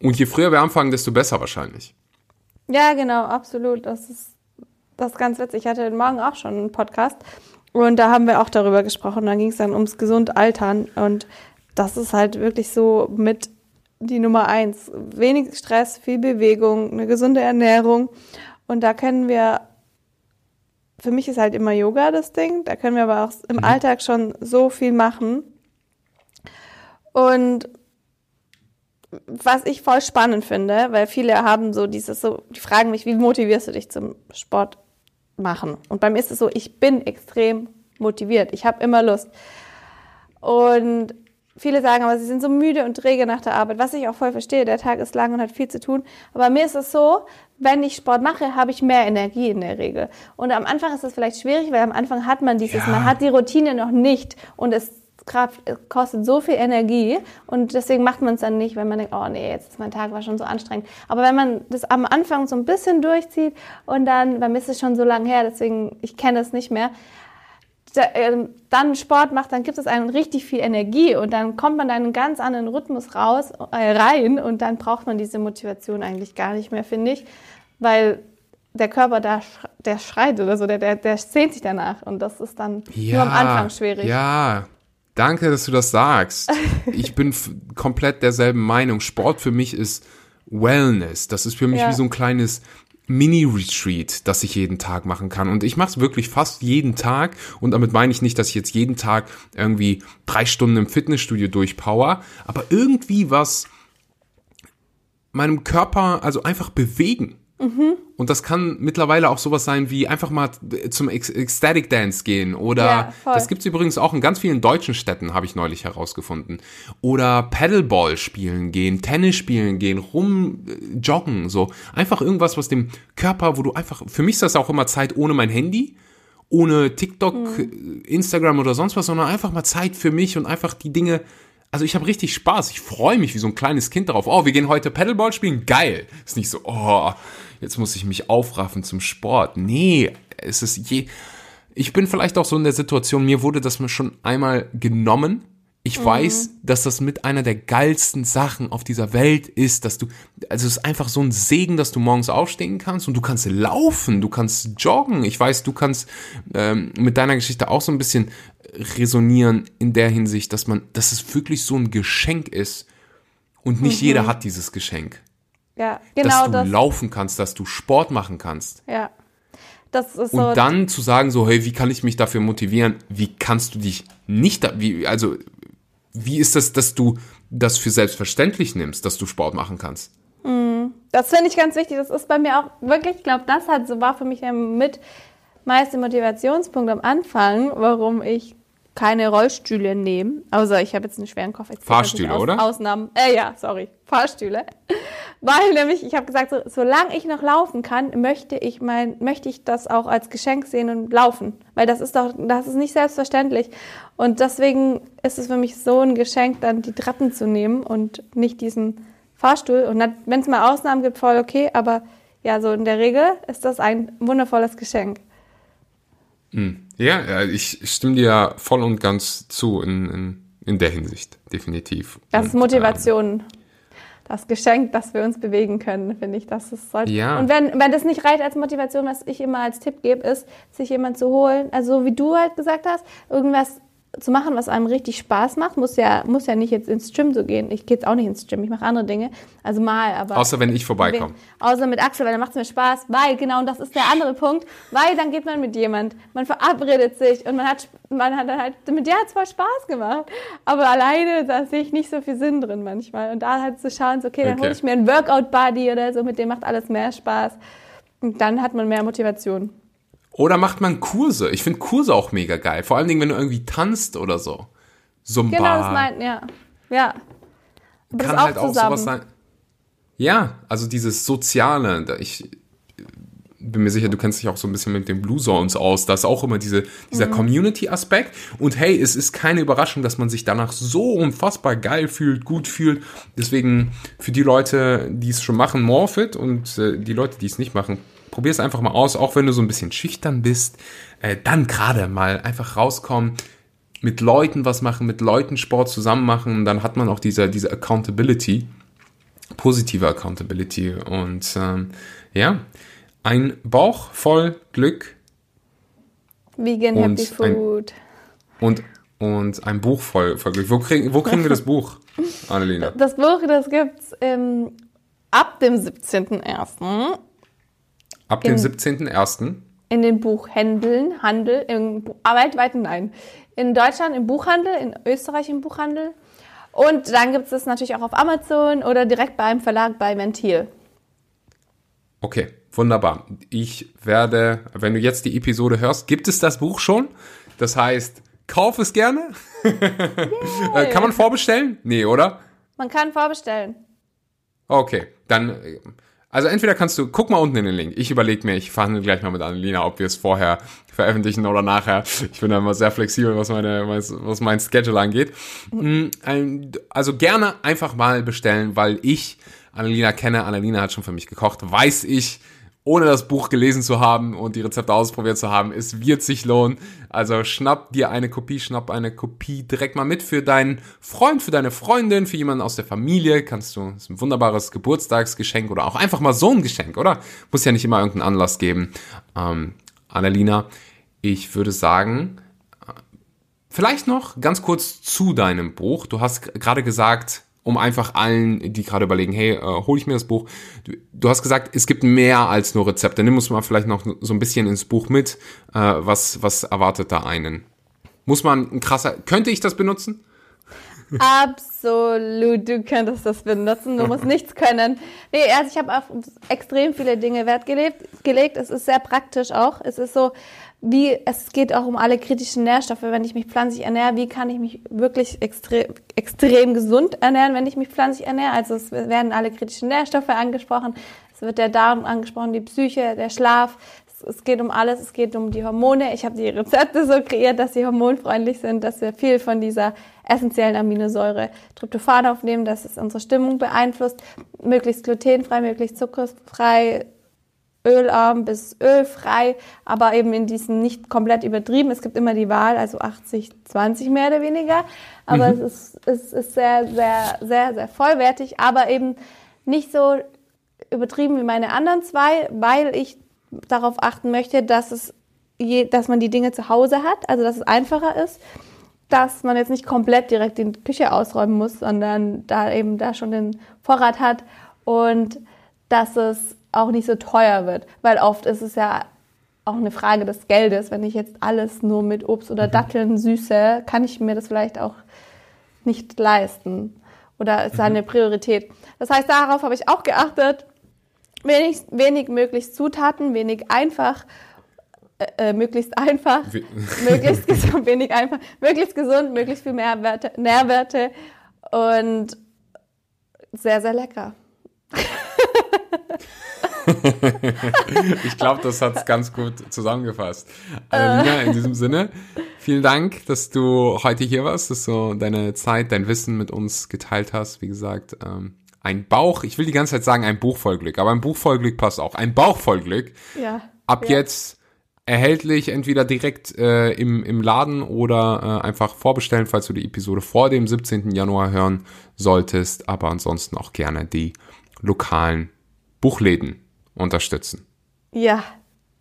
Und je früher wir anfangen, desto besser wahrscheinlich. Ja, genau, absolut. Das ist das ist ganz witzig. Ich hatte heute Morgen auch schon einen Podcast und da haben wir auch darüber gesprochen. Da ging es dann ums gesund Altern und das ist halt wirklich so mit die Nummer eins. Wenig Stress, viel Bewegung, eine gesunde Ernährung. Und da können wir, für mich ist halt immer Yoga das Ding, da können wir aber auch im mhm. Alltag schon so viel machen. Und was ich voll spannend finde, weil viele haben so dieses so, die fragen mich, wie motivierst du dich zum Sport machen? Und bei mir ist es so, ich bin extrem motiviert. Ich habe immer Lust. Und Viele sagen aber, sie sind so müde und träge nach der Arbeit, was ich auch voll verstehe. Der Tag ist lang und hat viel zu tun. Aber mir ist es so, wenn ich Sport mache, habe ich mehr Energie in der Regel. Und am Anfang ist es vielleicht schwierig, weil am Anfang hat man dieses, ja. man hat die Routine noch nicht und es kostet so viel Energie und deswegen macht man es dann nicht, wenn man denkt, oh nee, jetzt ist mein Tag war schon so anstrengend. Aber wenn man das am Anfang so ein bisschen durchzieht und dann, bei mir ist es schon so lange her, deswegen, ich kenne es nicht mehr, dann Sport macht, dann gibt es einem richtig viel Energie und dann kommt man in einen ganz anderen Rhythmus raus, äh, rein und dann braucht man diese Motivation eigentlich gar nicht mehr, finde ich, weil der Körper da, der schreit oder so, der, der, der sehnt sich danach und das ist dann ja, nur am Anfang schwierig. Ja, danke, dass du das sagst. ich bin komplett derselben Meinung. Sport für mich ist Wellness. Das ist für mich ja. wie so ein kleines Mini-Retreat, das ich jeden Tag machen kann. Und ich mache es wirklich fast jeden Tag. Und damit meine ich nicht, dass ich jetzt jeden Tag irgendwie drei Stunden im Fitnessstudio durchpower, aber irgendwie was meinem Körper, also einfach bewegen. Mhm. Und das kann mittlerweile auch sowas sein wie einfach mal zum Ecstatic Dance gehen oder ja, das gibt's übrigens auch in ganz vielen deutschen Städten, habe ich neulich herausgefunden. Oder Paddleball spielen gehen, Tennis spielen gehen, rum äh, joggen, so. Einfach irgendwas, was dem Körper, wo du einfach, für mich ist das auch immer Zeit ohne mein Handy, ohne TikTok, mhm. Instagram oder sonst was, sondern einfach mal Zeit für mich und einfach die Dinge also ich habe richtig Spaß. Ich freue mich wie so ein kleines Kind darauf. Oh, wir gehen heute Paddleball spielen. Geil. Ist nicht so, oh, jetzt muss ich mich aufraffen zum Sport. Nee, es ist je. Ich bin vielleicht auch so in der Situation, mir wurde das schon einmal genommen. Ich mhm. weiß, dass das mit einer der geilsten Sachen auf dieser Welt ist, dass du, also es ist einfach so ein Segen, dass du morgens aufstehen kannst und du kannst laufen, du kannst joggen. Ich weiß, du kannst ähm, mit deiner Geschichte auch so ein bisschen resonieren in der Hinsicht, dass man, dass es wirklich so ein Geschenk ist und nicht mhm. jeder hat dieses Geschenk. Ja, genau. Dass du das. laufen kannst, dass du Sport machen kannst. Ja. Das ist so. Und dann zu sagen so, hey, wie kann ich mich dafür motivieren? Wie kannst du dich nicht, da, wie, also, wie ist das, dass du das für selbstverständlich nimmst, dass du Sport machen kannst? Mhm. Das finde ich ganz wichtig. Das ist bei mir auch wirklich, ich glaube, das hat war für mich mit meiste Motivationspunkt am Anfang, warum ich keine Rollstühle nehmen, außer ich habe jetzt einen schweren Koffer. Fahrstühle, aus, oder? Ausnahmen. Äh, ja, sorry, Fahrstühle. Weil nämlich, ich habe gesagt, so, solange ich noch laufen kann, möchte ich mein, möchte ich das auch als Geschenk sehen und laufen. Weil das ist doch, das ist nicht selbstverständlich. Und deswegen ist es für mich so ein Geschenk, dann die Treppen zu nehmen und nicht diesen Fahrstuhl. Und wenn es mal Ausnahmen gibt, voll okay, aber ja, so in der Regel ist das ein wundervolles Geschenk. Hm. Ja, ich stimme dir voll und ganz zu in, in, in der Hinsicht, definitiv. Das ist Motivation. Ähm, das Geschenk, dass wir uns bewegen können, finde ich, das ist sollte. Ja. Und wenn, wenn das nicht reicht als Motivation, was ich immer als Tipp gebe, ist, sich jemand zu holen, also wie du halt gesagt hast, irgendwas zu machen, was einem richtig Spaß macht, muss ja, muss ja nicht jetzt ins Gym so gehen. Ich gehe jetzt auch nicht ins Gym, ich mache andere Dinge. Also mal, aber. Außer wenn ich vorbeikomme. Außer mit Axel, weil dann macht es mir Spaß. Weil, genau, und das ist der andere Punkt, weil dann geht man mit jemand, man verabredet sich und man hat, man hat dann halt, mit der hat es voll Spaß gemacht. Aber alleine, da sehe ich nicht so viel Sinn drin manchmal. Und da halt zu schauen, so, okay, dann okay. hole ich mir einen Workout-Buddy oder so, mit dem macht alles mehr Spaß. Und dann hat man mehr Motivation. Oder macht man Kurse? Ich finde Kurse auch mega geil. Vor allen Dingen, wenn du irgendwie tanzt oder so. Zumba. Genau, das meint, ja. Ja. Aber kann halt auch zusammen. sowas sein. Ja, also dieses Soziale. Ich bin mir sicher, du kennst dich auch so ein bisschen mit den Blue Zones aus. Da ist auch immer diese, dieser mhm. Community-Aspekt. Und hey, es ist keine Überraschung, dass man sich danach so unfassbar geil fühlt, gut fühlt. Deswegen für die Leute, die es schon machen, Morphit und äh, die Leute, die es nicht machen, probier es einfach mal aus, auch wenn du so ein bisschen schüchtern bist, äh, dann gerade mal einfach rauskommen, mit Leuten was machen, mit Leuten Sport zusammen machen, dann hat man auch diese, diese Accountability, positive Accountability und ähm, ja, ein Bauch voll Glück. Vegan Happy Food. Ein, und, und ein Buch voll, voll Glück. Wo, krieg, wo kriegen wir das Buch, Annelena? Das Buch, das gibt's ähm, ab dem 17.01. Ab dem 17.01. In den Buchhändeln, Handel, im ah, weltweit nein. In Deutschland im Buchhandel, in Österreich im Buchhandel. Und dann gibt es das natürlich auch auf Amazon oder direkt beim Verlag bei Ventil. Okay, wunderbar. Ich werde, wenn du jetzt die Episode hörst, gibt es das Buch schon? Das heißt, kauf es gerne. Yeah. kann man vorbestellen? Nee, oder? Man kann vorbestellen. Okay, dann also entweder kannst du, guck mal unten in den Link. Ich überlege mir, ich verhandle gleich mal mit Annelina, ob wir es vorher veröffentlichen oder nachher. Ich bin da immer sehr flexibel, was meine, was mein Schedule angeht. Mm, also gerne einfach mal bestellen, weil ich Annelina kenne. Annelina hat schon für mich gekocht, weiß ich. Ohne das Buch gelesen zu haben und die Rezepte ausprobiert zu haben. Es wird sich lohnen. Also schnapp dir eine Kopie, schnapp eine Kopie direkt mal mit für deinen Freund, für deine Freundin, für jemanden aus der Familie. Kannst du, ist ein wunderbares Geburtstagsgeschenk oder auch einfach mal so ein Geschenk, oder? Muss ja nicht immer irgendeinen Anlass geben. Ähm, Annalena, ich würde sagen, vielleicht noch ganz kurz zu deinem Buch. Du hast gerade gesagt, um einfach allen, die gerade überlegen, hey, äh, hole ich mir das Buch. Du, du, hast gesagt, es gibt mehr als nur Rezepte. Nimm uns mal vielleicht noch so ein bisschen ins Buch mit. Äh, was, was erwartet da einen? Muss man ein krasser, könnte ich das benutzen? Absolut, du könntest das benutzen. Du musst nichts können. Nee, also ich habe auf extrem viele Dinge Wert gelegt. Es ist sehr praktisch auch. Es ist so, wie es geht auch um alle kritischen Nährstoffe, wenn ich mich pflanzlich ernähre, wie kann ich mich wirklich extrem, extrem gesund ernähren, wenn ich mich pflanzlich ernähre. Also es werden alle kritischen Nährstoffe angesprochen, es wird der Darm angesprochen, die Psyche, der Schlaf, es geht um alles, es geht um die Hormone. Ich habe die Rezepte so kreiert, dass sie hormonfreundlich sind, dass wir viel von dieser essentiellen Aminosäure Tryptophan aufnehmen, dass es unsere Stimmung beeinflusst, möglichst glutenfrei, möglichst zuckerfrei, ölarm bis ölfrei, aber eben in diesen nicht komplett übertrieben. Es gibt immer die Wahl, also 80, 20 mehr oder weniger. Aber mhm. es, ist, es ist sehr, sehr, sehr, sehr vollwertig, aber eben nicht so übertrieben wie meine anderen zwei, weil ich darauf achten möchte, dass es je, dass man die Dinge zu Hause hat, also dass es einfacher ist, dass man jetzt nicht komplett direkt die Küche ausräumen muss, sondern da eben da schon den Vorrat hat und dass es auch nicht so teuer wird, weil oft ist es ja auch eine Frage des Geldes. Wenn ich jetzt alles nur mit Obst oder mhm. Datteln süße, kann ich mir das vielleicht auch nicht leisten oder ist mhm. eine Priorität. Das heißt, darauf habe ich auch geachtet. Wenig, wenig möglichst Zutaten, wenig einfach, äh, äh möglichst einfach, möglichst gesund, wenig einfach, möglichst gesund, möglichst viel Mehrwerte, Nährwerte und sehr, sehr lecker. ich glaube, das hat es ganz gut zusammengefasst. Annalena, in diesem Sinne, vielen Dank, dass du heute hier warst, dass du deine Zeit, dein Wissen mit uns geteilt hast. Wie gesagt, ähm, ein Bauch, ich will die ganze Zeit sagen, ein Buch voll Glück, aber ein Buch voll Glück passt auch. Ein Bauch voll Glück. Ja. Ab ja. jetzt erhältlich, entweder direkt äh, im, im Laden oder äh, einfach vorbestellen, falls du die Episode vor dem 17. Januar hören solltest, aber ansonsten auch gerne die lokalen Buchläden unterstützen. Ja,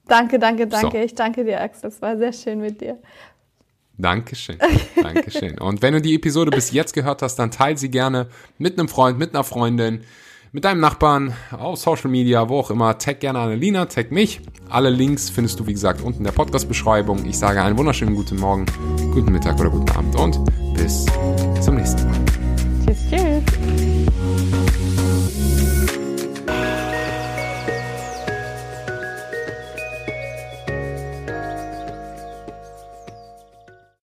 danke, danke, danke. So. Ich danke dir, Axel. Es war sehr schön mit dir. Dankeschön. Dankeschön. Und wenn du die Episode bis jetzt gehört hast, dann teile sie gerne mit einem Freund, mit einer Freundin, mit deinem Nachbarn, auf Social Media, wo auch immer. Tag gerne Annalena, tag mich. Alle Links findest du, wie gesagt, unten in der Podcast-Beschreibung. Ich sage einen wunderschönen guten Morgen, guten Mittag oder guten Abend und bis zum nächsten Mal. Tschüss, tschüss.